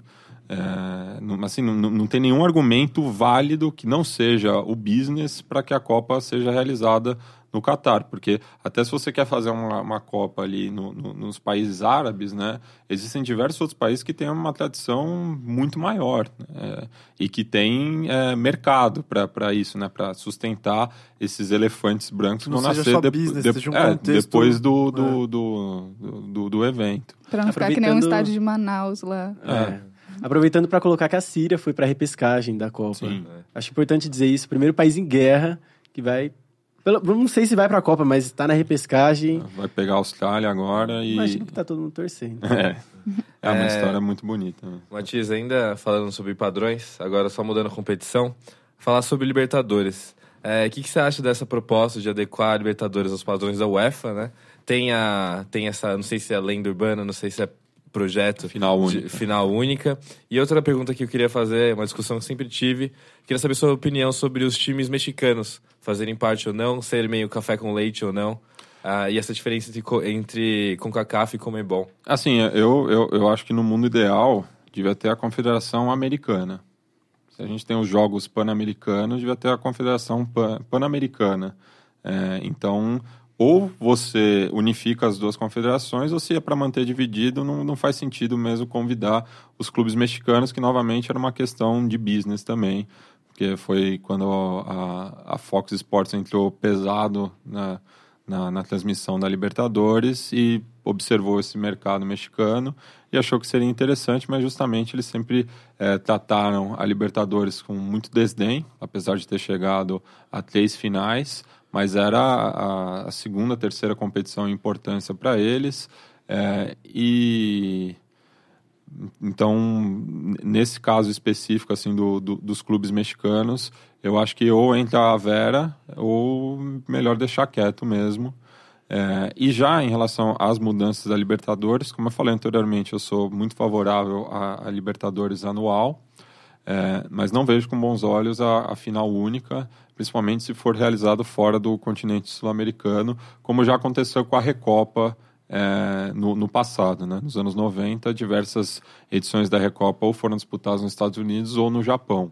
não, assim, não, não tem nenhum argumento válido que não seja o business para que a Copa seja realizada no Catar, porque até se você quer fazer uma, uma Copa ali no, no, nos países árabes, né, existem diversos outros países que têm uma tradição muito maior né, e que têm é, mercado para isso, né, para sustentar esses elefantes brancos que vão nascer de, business, de, um é, depois do, do, é. do, do, do, evento. Para não ficar que nem um estádio de Manaus lá. É. é. Aproveitando para colocar que a Síria foi para a repescagem da Copa. Sim. Acho importante dizer isso. Primeiro país em guerra que vai Pelo- não sei se vai pra Copa, mas tá na repescagem. Vai pegar a Austrália agora e. Imagino que tá todo mundo torcendo. É. É uma É. história muito bonita. né? Matias, ainda falando sobre padrões, agora só mudando a competição, falar sobre Libertadores. É, O que, que você acha dessa proposta de adequar a Libertadores aos padrões da UEFA, né? Tem, a, tem essa, não sei se é lenda urbana, não sei se é projeto Final de- única. final única. E outra pergunta que eu queria fazer, uma discussão que sempre tive, queria saber sua opinião sobre os times mexicanos fazerem parte ou não, ser meio café com leite ou não. Ah, e essa diferença entre, entre CONCACAF e Comebol. Assim, eu, eu, eu acho que no mundo ideal devia ter a Confederação Americana. Se a gente tem os Jogos Pan-Americanos, devia ter a Confederação Pan- Pan-Americana. É, então, ou você unifica as duas confederações, ou se é para manter dividido, não, não faz sentido mesmo convidar os clubes mexicanos, que novamente era uma questão de business também, porque foi quando a, a Fox Sports entrou pesado na, na, na transmissão da Libertadores e observou esse mercado mexicano e achou que seria interessante, mas justamente eles sempre eh, trataram a Libertadores com muito desdém, apesar de ter chegado a três finais, mas era a, a segunda, terceira competição em importância para eles. eh, e então, nesse caso específico assim do, do- dos clubes mexicanos, eu acho que ou entra a Vera ou melhor deixar quieto mesmo. É, e já em relação às mudanças da Libertadores, como eu falei anteriormente, eu sou muito favorável à, à Libertadores anual, é, mas não vejo com bons olhos a, a final única, principalmente se for realizado fora do continente sul-americano, como já aconteceu com a Recopa é, no, no passado, né? nos anos 90, diversas edições da Recopa ou foram disputadas nos Estados Unidos ou no Japão,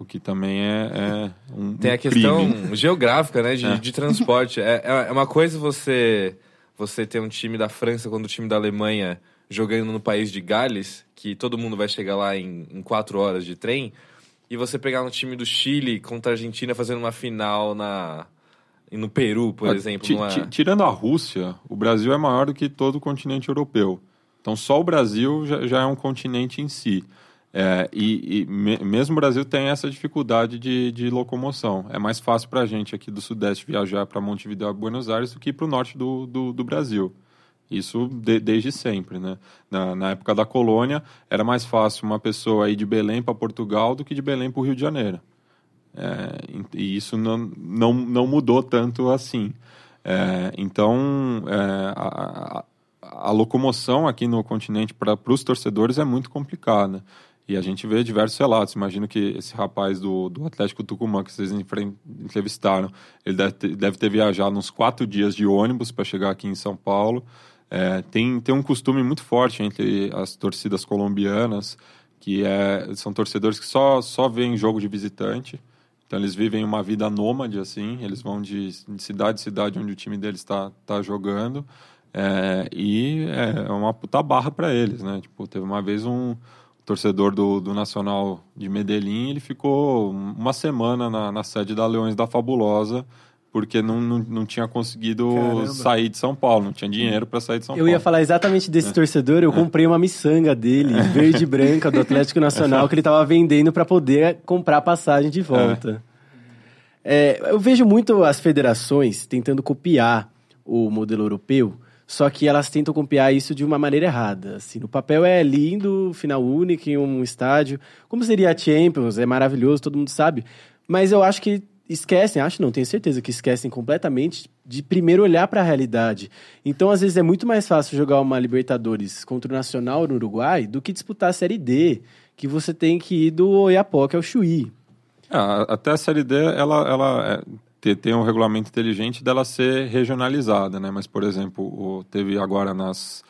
o que também é, é um, Tem um a questão crime. geográfica, né? De, É. de transporte. É, é uma coisa você, você ter um time da França quando o time da Alemanha jogando no país de Gales, que todo mundo vai chegar lá em, em quatro horas de trem, e você pegar um time do Chile contra a Argentina fazendo uma final na, no Peru, por Ah, exemplo. numa- ti- tirando a Rússia, o Brasil é maior do que todo o continente europeu. Então, só o Brasil já, já é um continente em si. É, e e me- mesmo o Brasil tem essa dificuldade de, de locomoção. É mais fácil para a gente aqui do Sudeste viajar para Montevideo e Buenos Aires do que para o norte do, do, do Brasil. Isso de- desde sempre, né? Na, na época da colônia, era mais fácil uma pessoa ir de Belém para Portugal do que de Belém para o Rio de Janeiro. É, e isso não, não, não mudou tanto assim. É, então, é, a, a- a locomoção aqui no continente para os torcedores é muito complicada. E a gente vê diversos relatos. Imagino que esse rapaz do, do Atlético Tucumã, que vocês entrevistaram, ele deve ter, deve ter viajado uns quatro dias de ônibus para chegar aqui em São Paulo. É, tem, tem um costume muito forte entre as torcidas colombianas, que é, são torcedores que só, só veem jogo de visitante. Então eles vivem uma vida nômade, assim, eles vão de, de cidade em cidade onde o time deles está tá jogando. É, e é uma puta barra para eles, né? Tipo, teve uma vez um torcedor do, do Nacional de Medellín, ele ficou uma semana na, na sede da Leões da Fabulosa, porque não, não, não tinha conseguido Caramba. sair de São Paulo, não tinha dinheiro para sair de São Eu Paulo. ia falar exatamente desse torcedor. Eu comprei uma miçanga dele, verde e branca, do Atlético Nacional, que ele tava vendendo para poder comprar passagem de volta. É, eu vejo muito as federações tentando copiar o modelo europeu, só que elas tentam copiar isso de uma maneira errada. Assim, no papel é lindo, final único em um estádio. Como seria a Champions? É maravilhoso, todo mundo sabe. Mas eu acho que esquecem, acho não, tenho certeza que esquecem completamente de primeiro olhar para a realidade. Então, às vezes, é muito mais fácil jogar uma Libertadores contra o Nacional no Uruguai do que disputar a Série D, que você tem que ir do Oiapoque ao Chuí. Ah, até a Série D, ela, ela é, te- tem um regulamento inteligente dela ser regionalizada, né? Mas, por exemplo, o- teve agora nas,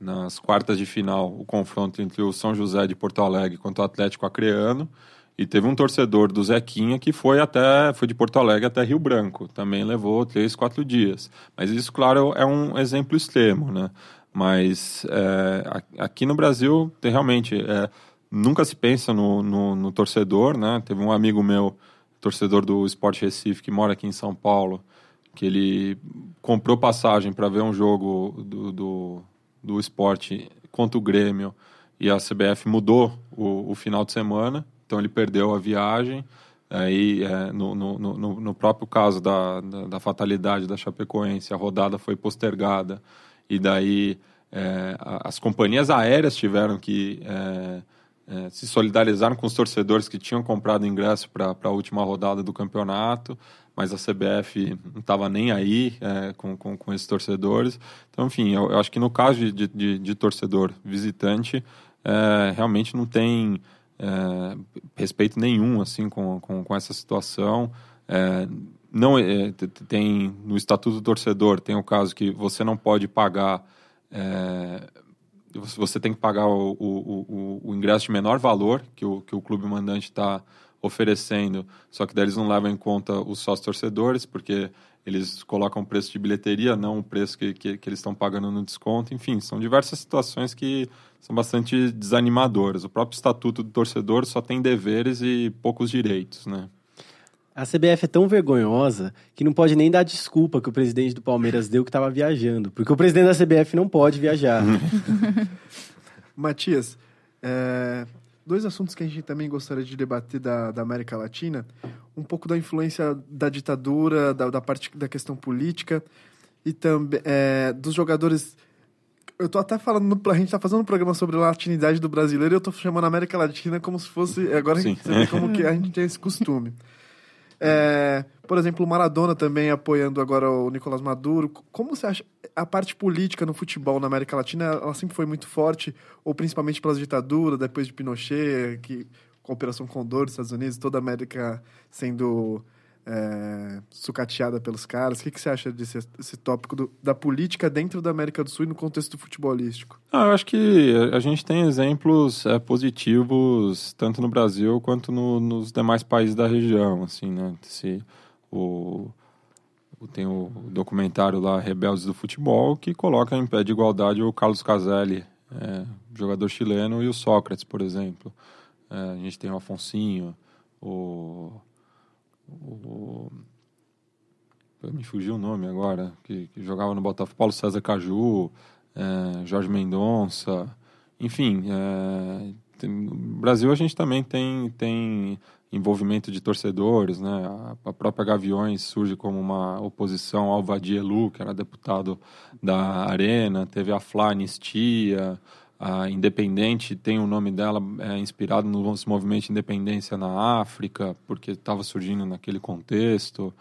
nas quartas de final o confronto entre o São José de Porto Alegre contra o Atlético Acreano, e teve um torcedor do Zequinha que foi até foi de Porto Alegre até Rio Branco, também levou três, quatro dias. Mas isso, claro, é um exemplo extremo, né? Mas é, aqui no Brasil, tem, realmente, é, nunca se pensa no, no, no torcedor, né? Teve um amigo meu, torcedor do Sport Recife, que mora aqui em São Paulo, que ele comprou passagem para ver um jogo do, do, do esporte contra o Grêmio e a CBF mudou o, o final de semana, então ele perdeu a viagem, Aí, é, no, no, no, no, próprio caso da, da, da, fatalidade da Chapecoense, a rodada foi postergada e daí é, as companhias aéreas tiveram que é, é, se solidarizaram com os torcedores que tinham comprado ingresso para a última rodada do campeonato, mas a CBF não estava nem aí é, com, com, com, esses torcedores. Então, enfim, eu, eu acho que no caso de, de, de torcedor visitante, é, realmente não tem é, respeito nenhum assim com, com, com essa situação. É, não é, tem no estatuto do torcedor tem o caso que você não pode pagar é, você tem que pagar o, o, o, o, ingresso de menor valor que o, que o clube mandante está oferecendo, só que daí eles não levam em conta os sócios torcedores, porque eles colocam o preço de bilheteria, não o preço que, que, que eles estão pagando no desconto. Enfim, são diversas situações que são bastante desanimadoras. O próprio estatuto do torcedor só tem deveres e poucos direitos, né? A CBF é tão vergonhosa que não pode nem dar desculpa que o presidente do Palmeiras deu que estava viajando, porque o presidente da CBF não pode viajar. Matias, é, dois assuntos que a gente também gostaria de debater da, da América Latina, um pouco da influência da ditadura, da, da parte da questão política e também é, dos jogadores eu tô até falando, a gente tá fazendo um programa sobre a latinidade do brasileiro e eu tô chamando a América Latina como se fosse. Agora Sim. você vê como que a gente tem esse costume. É, por exemplo, o Maradona também apoiando agora o Nicolás Maduro. Como você acha a parte política no futebol na América Latina? Ela sempre foi muito forte, ou principalmente pelas ditaduras, depois de Pinochet, que, com a Operação Condor dos Estados Unidos, toda a América sendo é, sucateada pelos caras. O que, que você acha desse esse tópico do, da política dentro da América do Sul e no contexto futebolístico? Ah, eu acho que a gente tem exemplos é, positivos tanto no Brasil quanto no, nos demais países da região, assim, né? Se, o, tem o documentário lá Rebeldes do Futebol que coloca em pé de igualdade o Carlos Caselli, é, jogador chileno, e o Sócrates, por exemplo. É, a gente tem o Afonsinho, o o, me fugiu o nome agora, que, que, jogava no Botafogo, Paulo César Caju, é, Jorge Mendonça, enfim, é, tem, no Brasil a gente também tem, tem envolvimento de torcedores, né? A, a, própria Gaviões surge como uma oposição ao Vadielu, que era deputado da Arena, teve a Flá Anistia, a Independente tem o nome dela é, inspirado no movimento de independência na África, porque estava surgindo naquele contexto.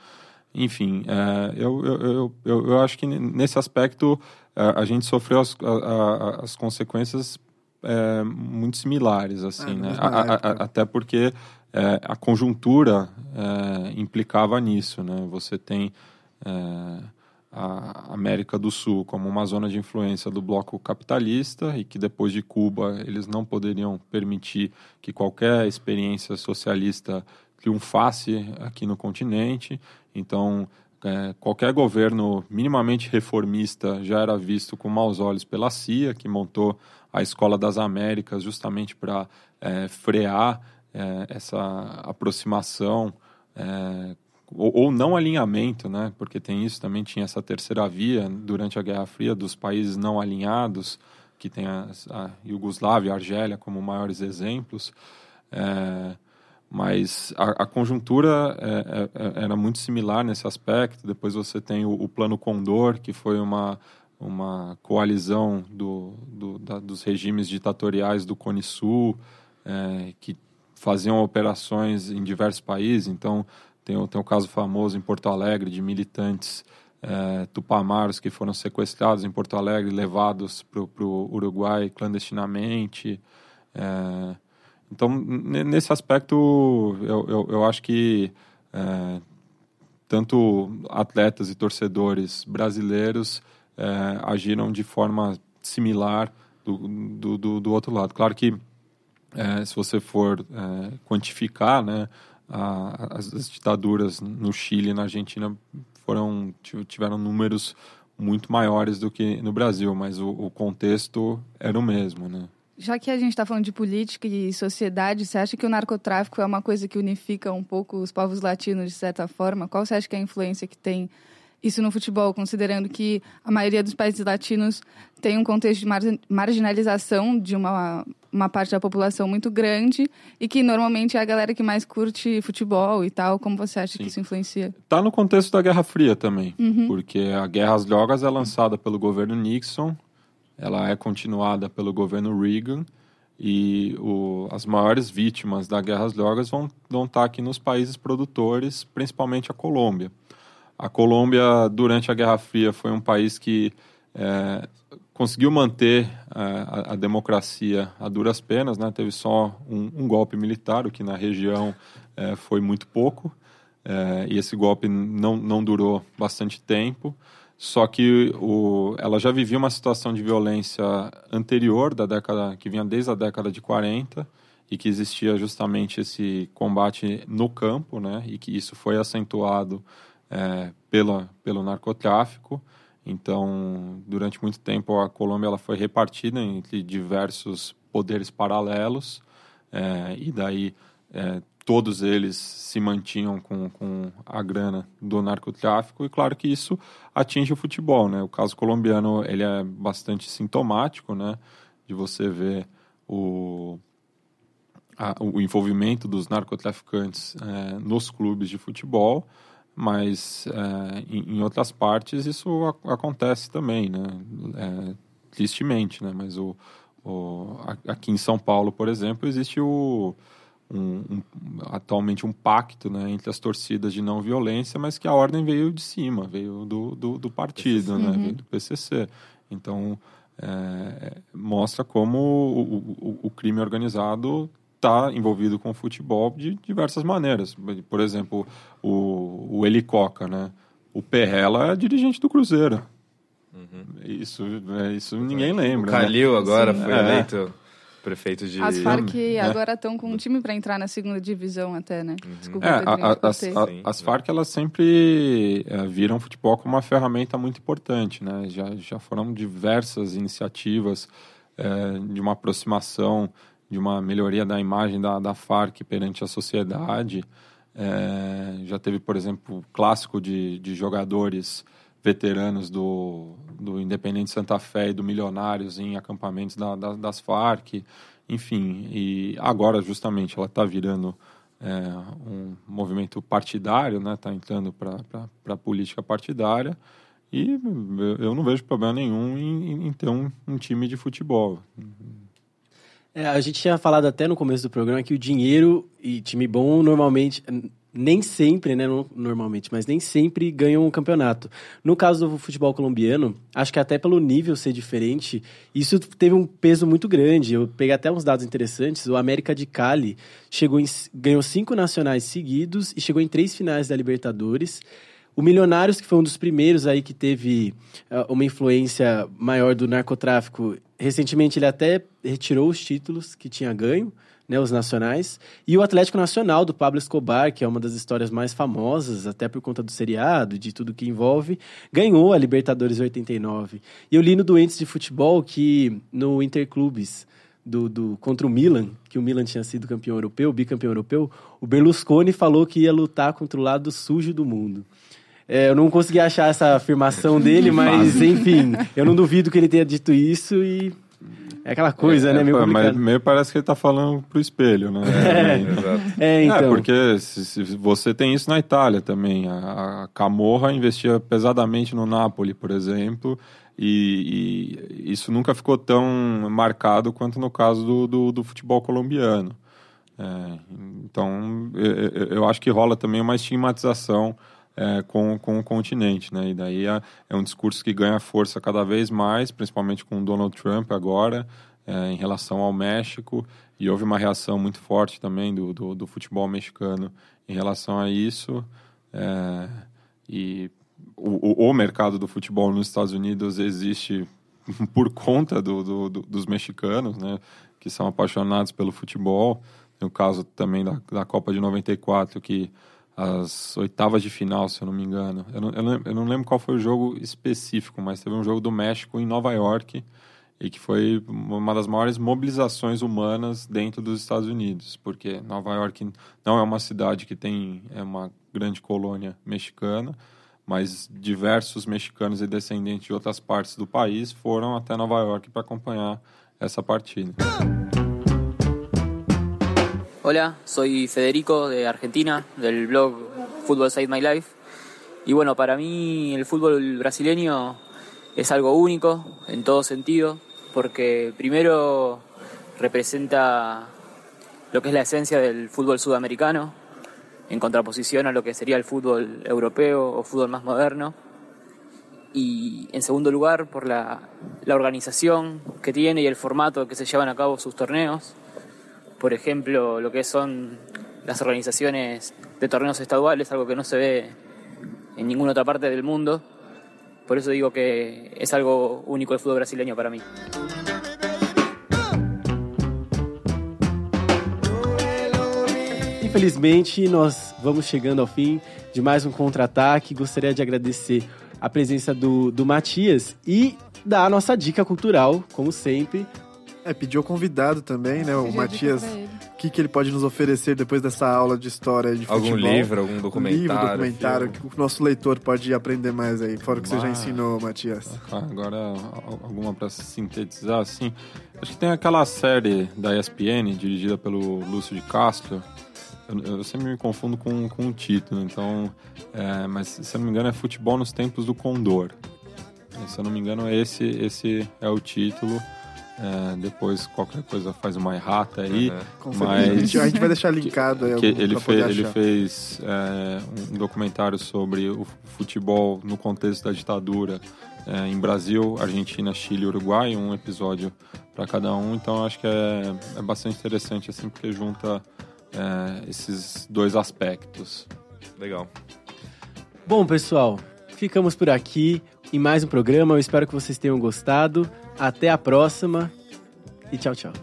Enfim, é, eu, eu, eu, eu, acho que nesse aspecto é, a gente sofreu as, a, as consequências é, muito similares, assim, é, né? A, a, até porque é, a conjuntura implicava nisso, né? Você tem a América do Sul como uma zona de influência do bloco capitalista e que depois de Cuba eles não poderiam permitir que qualquer experiência socialista triunfasse aqui no continente. Então, é, qualquer governo minimamente reformista já era visto com maus olhos pela CIA, que montou a Escola das Américas justamente para é, frear é, essa aproximação é, ou, ou, não alinhamento, né? Porque tem isso também tinha essa terceira via durante a Guerra Fria dos países não alinhados, que tem a, a Iugoslávia, a Argélia como maiores exemplos. É, mas a, a conjuntura é, é, é, era muito similar nesse aspecto. Depois você tem o, o Plano Condor, que foi uma uma coalizão do, do, da, dos regimes ditatoriais do Cone Sul, é, que faziam operações em diversos países. Então, tem, tem o caso famoso em Porto Alegre de militantes é, tupamaros que foram sequestrados em Porto Alegre, levados para o Uruguai clandestinamente. É, então, nesse aspecto, eu, eu, eu acho que é, tanto atletas e torcedores brasileiros é, agiram de forma similar do, do, do, do outro lado. Claro que, é, se você for é, quantificar, né, a, as, as, ditaduras no Chile e na Argentina foram tiveram números muito maiores do que no Brasil, mas o, o contexto era o mesmo, né? Já que a gente está falando de política e sociedade, você acha que o narcotráfico é uma coisa que unifica um pouco os povos latinos de certa forma? Qual você acha que é a influência que tem isso no futebol, considerando que a maioria dos países latinos tem um contexto de mar marginalização de uma, uma parte da população muito grande e que normalmente é a galera que mais curte futebol e tal. Como você acha Sim. que isso influencia? Tá no contexto da Guerra Fria também, uhum. porque a Guerra às Drogas é lançada pelo governo Nixon, ela é continuada pelo governo Reagan e o, as maiores vítimas da guerra às drogas vão, vão estar aqui nos países produtores, principalmente a Colômbia. A Colômbia, durante a Guerra Fria, foi um país que é, conseguiu manter é, a, a, democracia a duras penas, né? teve só um, um golpe militar, o que na região é, foi muito pouco, é, e esse golpe não, não durou bastante tempo. Só que o, ela já vivia uma situação de violência anterior da década que vinha desde a década de 40 e que existia justamente esse combate no campo, né? E que isso foi acentuado é, pela, pelo narcotráfico. Então, durante muito tempo a Colômbia ela foi repartida entre diversos poderes paralelos é, e daí é, todos eles se mantinham com, com a grana do narcotráfico e claro que isso atinge o futebol, né? O caso colombiano ele é bastante sintomático, né? De você ver o a, o envolvimento dos narcotraficantes é, nos clubes de futebol, mas é, em, em, outras partes isso a, acontece também, né? É, tristemente, né? Mas o, o, aqui em São Paulo, por exemplo, existe o um, um, atualmente um pacto né, entre as torcidas de não violência, mas que a ordem veio de cima, veio do, do, do partido, PCC. né, uhum. veio do PCC. Então, é, mostra como o, o, o crime organizado está envolvido com o futebol de diversas maneiras. Por exemplo, o, o Helicoca, né? O Perrella é dirigente do Cruzeiro. Uhum. Isso, é, isso ninguém lembra. O Calil né? agora Sim, foi é. eleito prefeito de. As Farc é. agora estão com um time para entrar na segunda divisão até, né? Uhum. Desculpa, é, a, a, as, a, as Farc elas sempre é, viram futebol como uma ferramenta muito importante, né? Já, já foram diversas iniciativas é, de uma aproximação, de uma melhoria da imagem da, da Farc perante a sociedade. É, já teve, por exemplo, clássico de, de jogadores veteranos do, do Independente Santa Fé e do Milionários em acampamentos da, da, das Farc, enfim. E agora, justamente, ela está virando é, um movimento partidário, né? Está entrando para a política partidária. E eu não vejo problema nenhum em, em ter um, um, time de futebol. É, a gente tinha falado até no começo do programa que o dinheiro e time bom normalmente nem sempre, né, normalmente, mas nem sempre ganham um campeonato. No caso do futebol colombiano, acho que até pelo nível ser diferente, isso teve um peso muito grande. Eu peguei até uns dados interessantes. O América de Cali chegou em, ganhou cinco nacionais seguidos e chegou em três finais da Libertadores. O Milionários, que foi um dos primeiros aí que teve uh, uma influência maior do narcotráfico, recentemente ele até retirou os títulos que tinha ganho né, os nacionais. E o Atlético Nacional, do Pablo Escobar, que é uma das histórias mais famosas, até por conta do seriado, de tudo que envolve, ganhou a Libertadores 89. E eu li no Doentes de Futebol que no Interclubes, do, do, contra o Milan, que o Milan tinha sido campeão europeu, bicampeão europeu, o Berlusconi falou que ia lutar contra o lado sujo do mundo. É, eu não consegui achar essa afirmação dele, mas enfim, eu não duvido que ele tenha dito isso e é aquela coisa, é, né? Meio, mas meio parece que ele tá falando pro espelho, né? É, é, é então. É, porque se, se você tem isso na Itália também. A, a Camorra investia pesadamente no Napoli, por exemplo, e, e, isso nunca ficou tão marcado quanto no caso do, do, do futebol colombiano. É, então, eu, eu acho que rola também uma estigmatização é, com, com o continente, né? E daí é, é, um discurso que ganha força cada vez mais, principalmente com Donald Trump agora, é, em relação ao México, e houve uma reação muito forte também do, do, do futebol mexicano em relação a isso. É, e o, o, o, mercado do futebol nos Estados Unidos existe por conta do, do, dos mexicanos, né? Que são apaixonados pelo futebol. Tem o caso também da, da Copa de 94, que as oitavas de final, se eu não me engano. Eu não, eu não, eu não lembro qual foi o jogo específico, mas teve um jogo do México em Nova York e que foi uma das maiores mobilizações humanas dentro dos Estados Unidos, porque Nova York não é uma cidade que tem é uma grande colônia mexicana, mas diversos mexicanos e descendentes de outras partes do país foram até Nova York para acompanhar essa partida. Hola, soy Federico de Argentina, del blog Football Save My Life. Y bueno, para mí el fútbol brasileño es algo único en todo sentido, porque primero representa lo que es la esencia del fútbol sudamericano, en contraposición a lo que sería el fútbol europeo o fútbol más moderno. Y en segundo lugar, por la, la organización que tiene y el formato que se llevan a cabo sus torneos. Por ejemplo, lo que son las organizaciones de torneos estaduales, algo que no se ve en ninguna otra parte del mundo. Por eso digo que es algo único el fútbol brasileño para mí. Infelizmente, nós vamos chegando ao fim de mais um contra-ataque. Gostaria de agradecer a presença do, do Matias e dar a nossa dica cultural, como sempre. É, pediu convidado também, né? O Matias. O que, que ele pode nos oferecer depois dessa aula de história de Algum futebol? livro, algum documentário, livro, documentário, filme. que o nosso leitor pode aprender mais aí, fora o que você já ensinou, Matias. Ah, Agora, al- alguma para sintetizar, assim. Acho que tem aquela série da ESPN, dirigida pelo Lúcio de Castro. Eu, eu sempre me confundo com, com o título, então. é, mas, se eu não me engano, é Futebol nos Tempos do Condor. Se eu não me engano, esse, esse é o título. É, depois, qualquer coisa faz uma errata aí. Uhum. Certeza. A gente- a gente vai deixar linkado aí que ele, fez, ele fez é, um documentário sobre o futebol no contexto da ditadura é, em Brasil, Argentina, Chile e Uruguai, um episódio para cada um. Então acho que é, é bastante interessante assim porque junta é, esses dois aspectos. Legal. Bom, pessoal, ficamos por aqui em mais um programa. Eu espero que vocês tenham gostado. Até a próxima e tchau, tchau.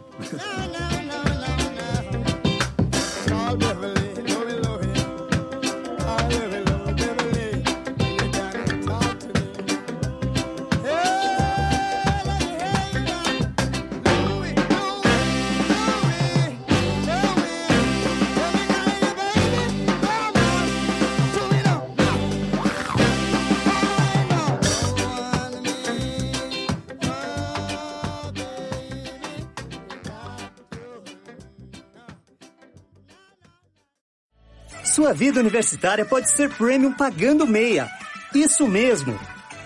Sua vida universitária pode ser premium pagando meia. Isso mesmo!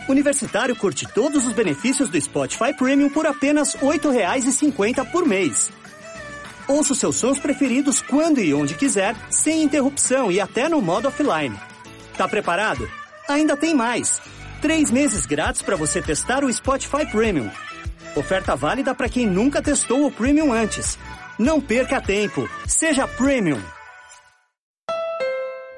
Universitário curte todos os benefícios do Spotify Premium por apenas R$ 8,50 por mês. Ouça os seus sons preferidos quando e onde quiser, sem interrupção e até no modo offline. Tá preparado? Ainda tem mais! Três meses grátis para você testar o Spotify Premium. Oferta válida para quem nunca testou o Premium antes. Não perca tempo. Seja Premium.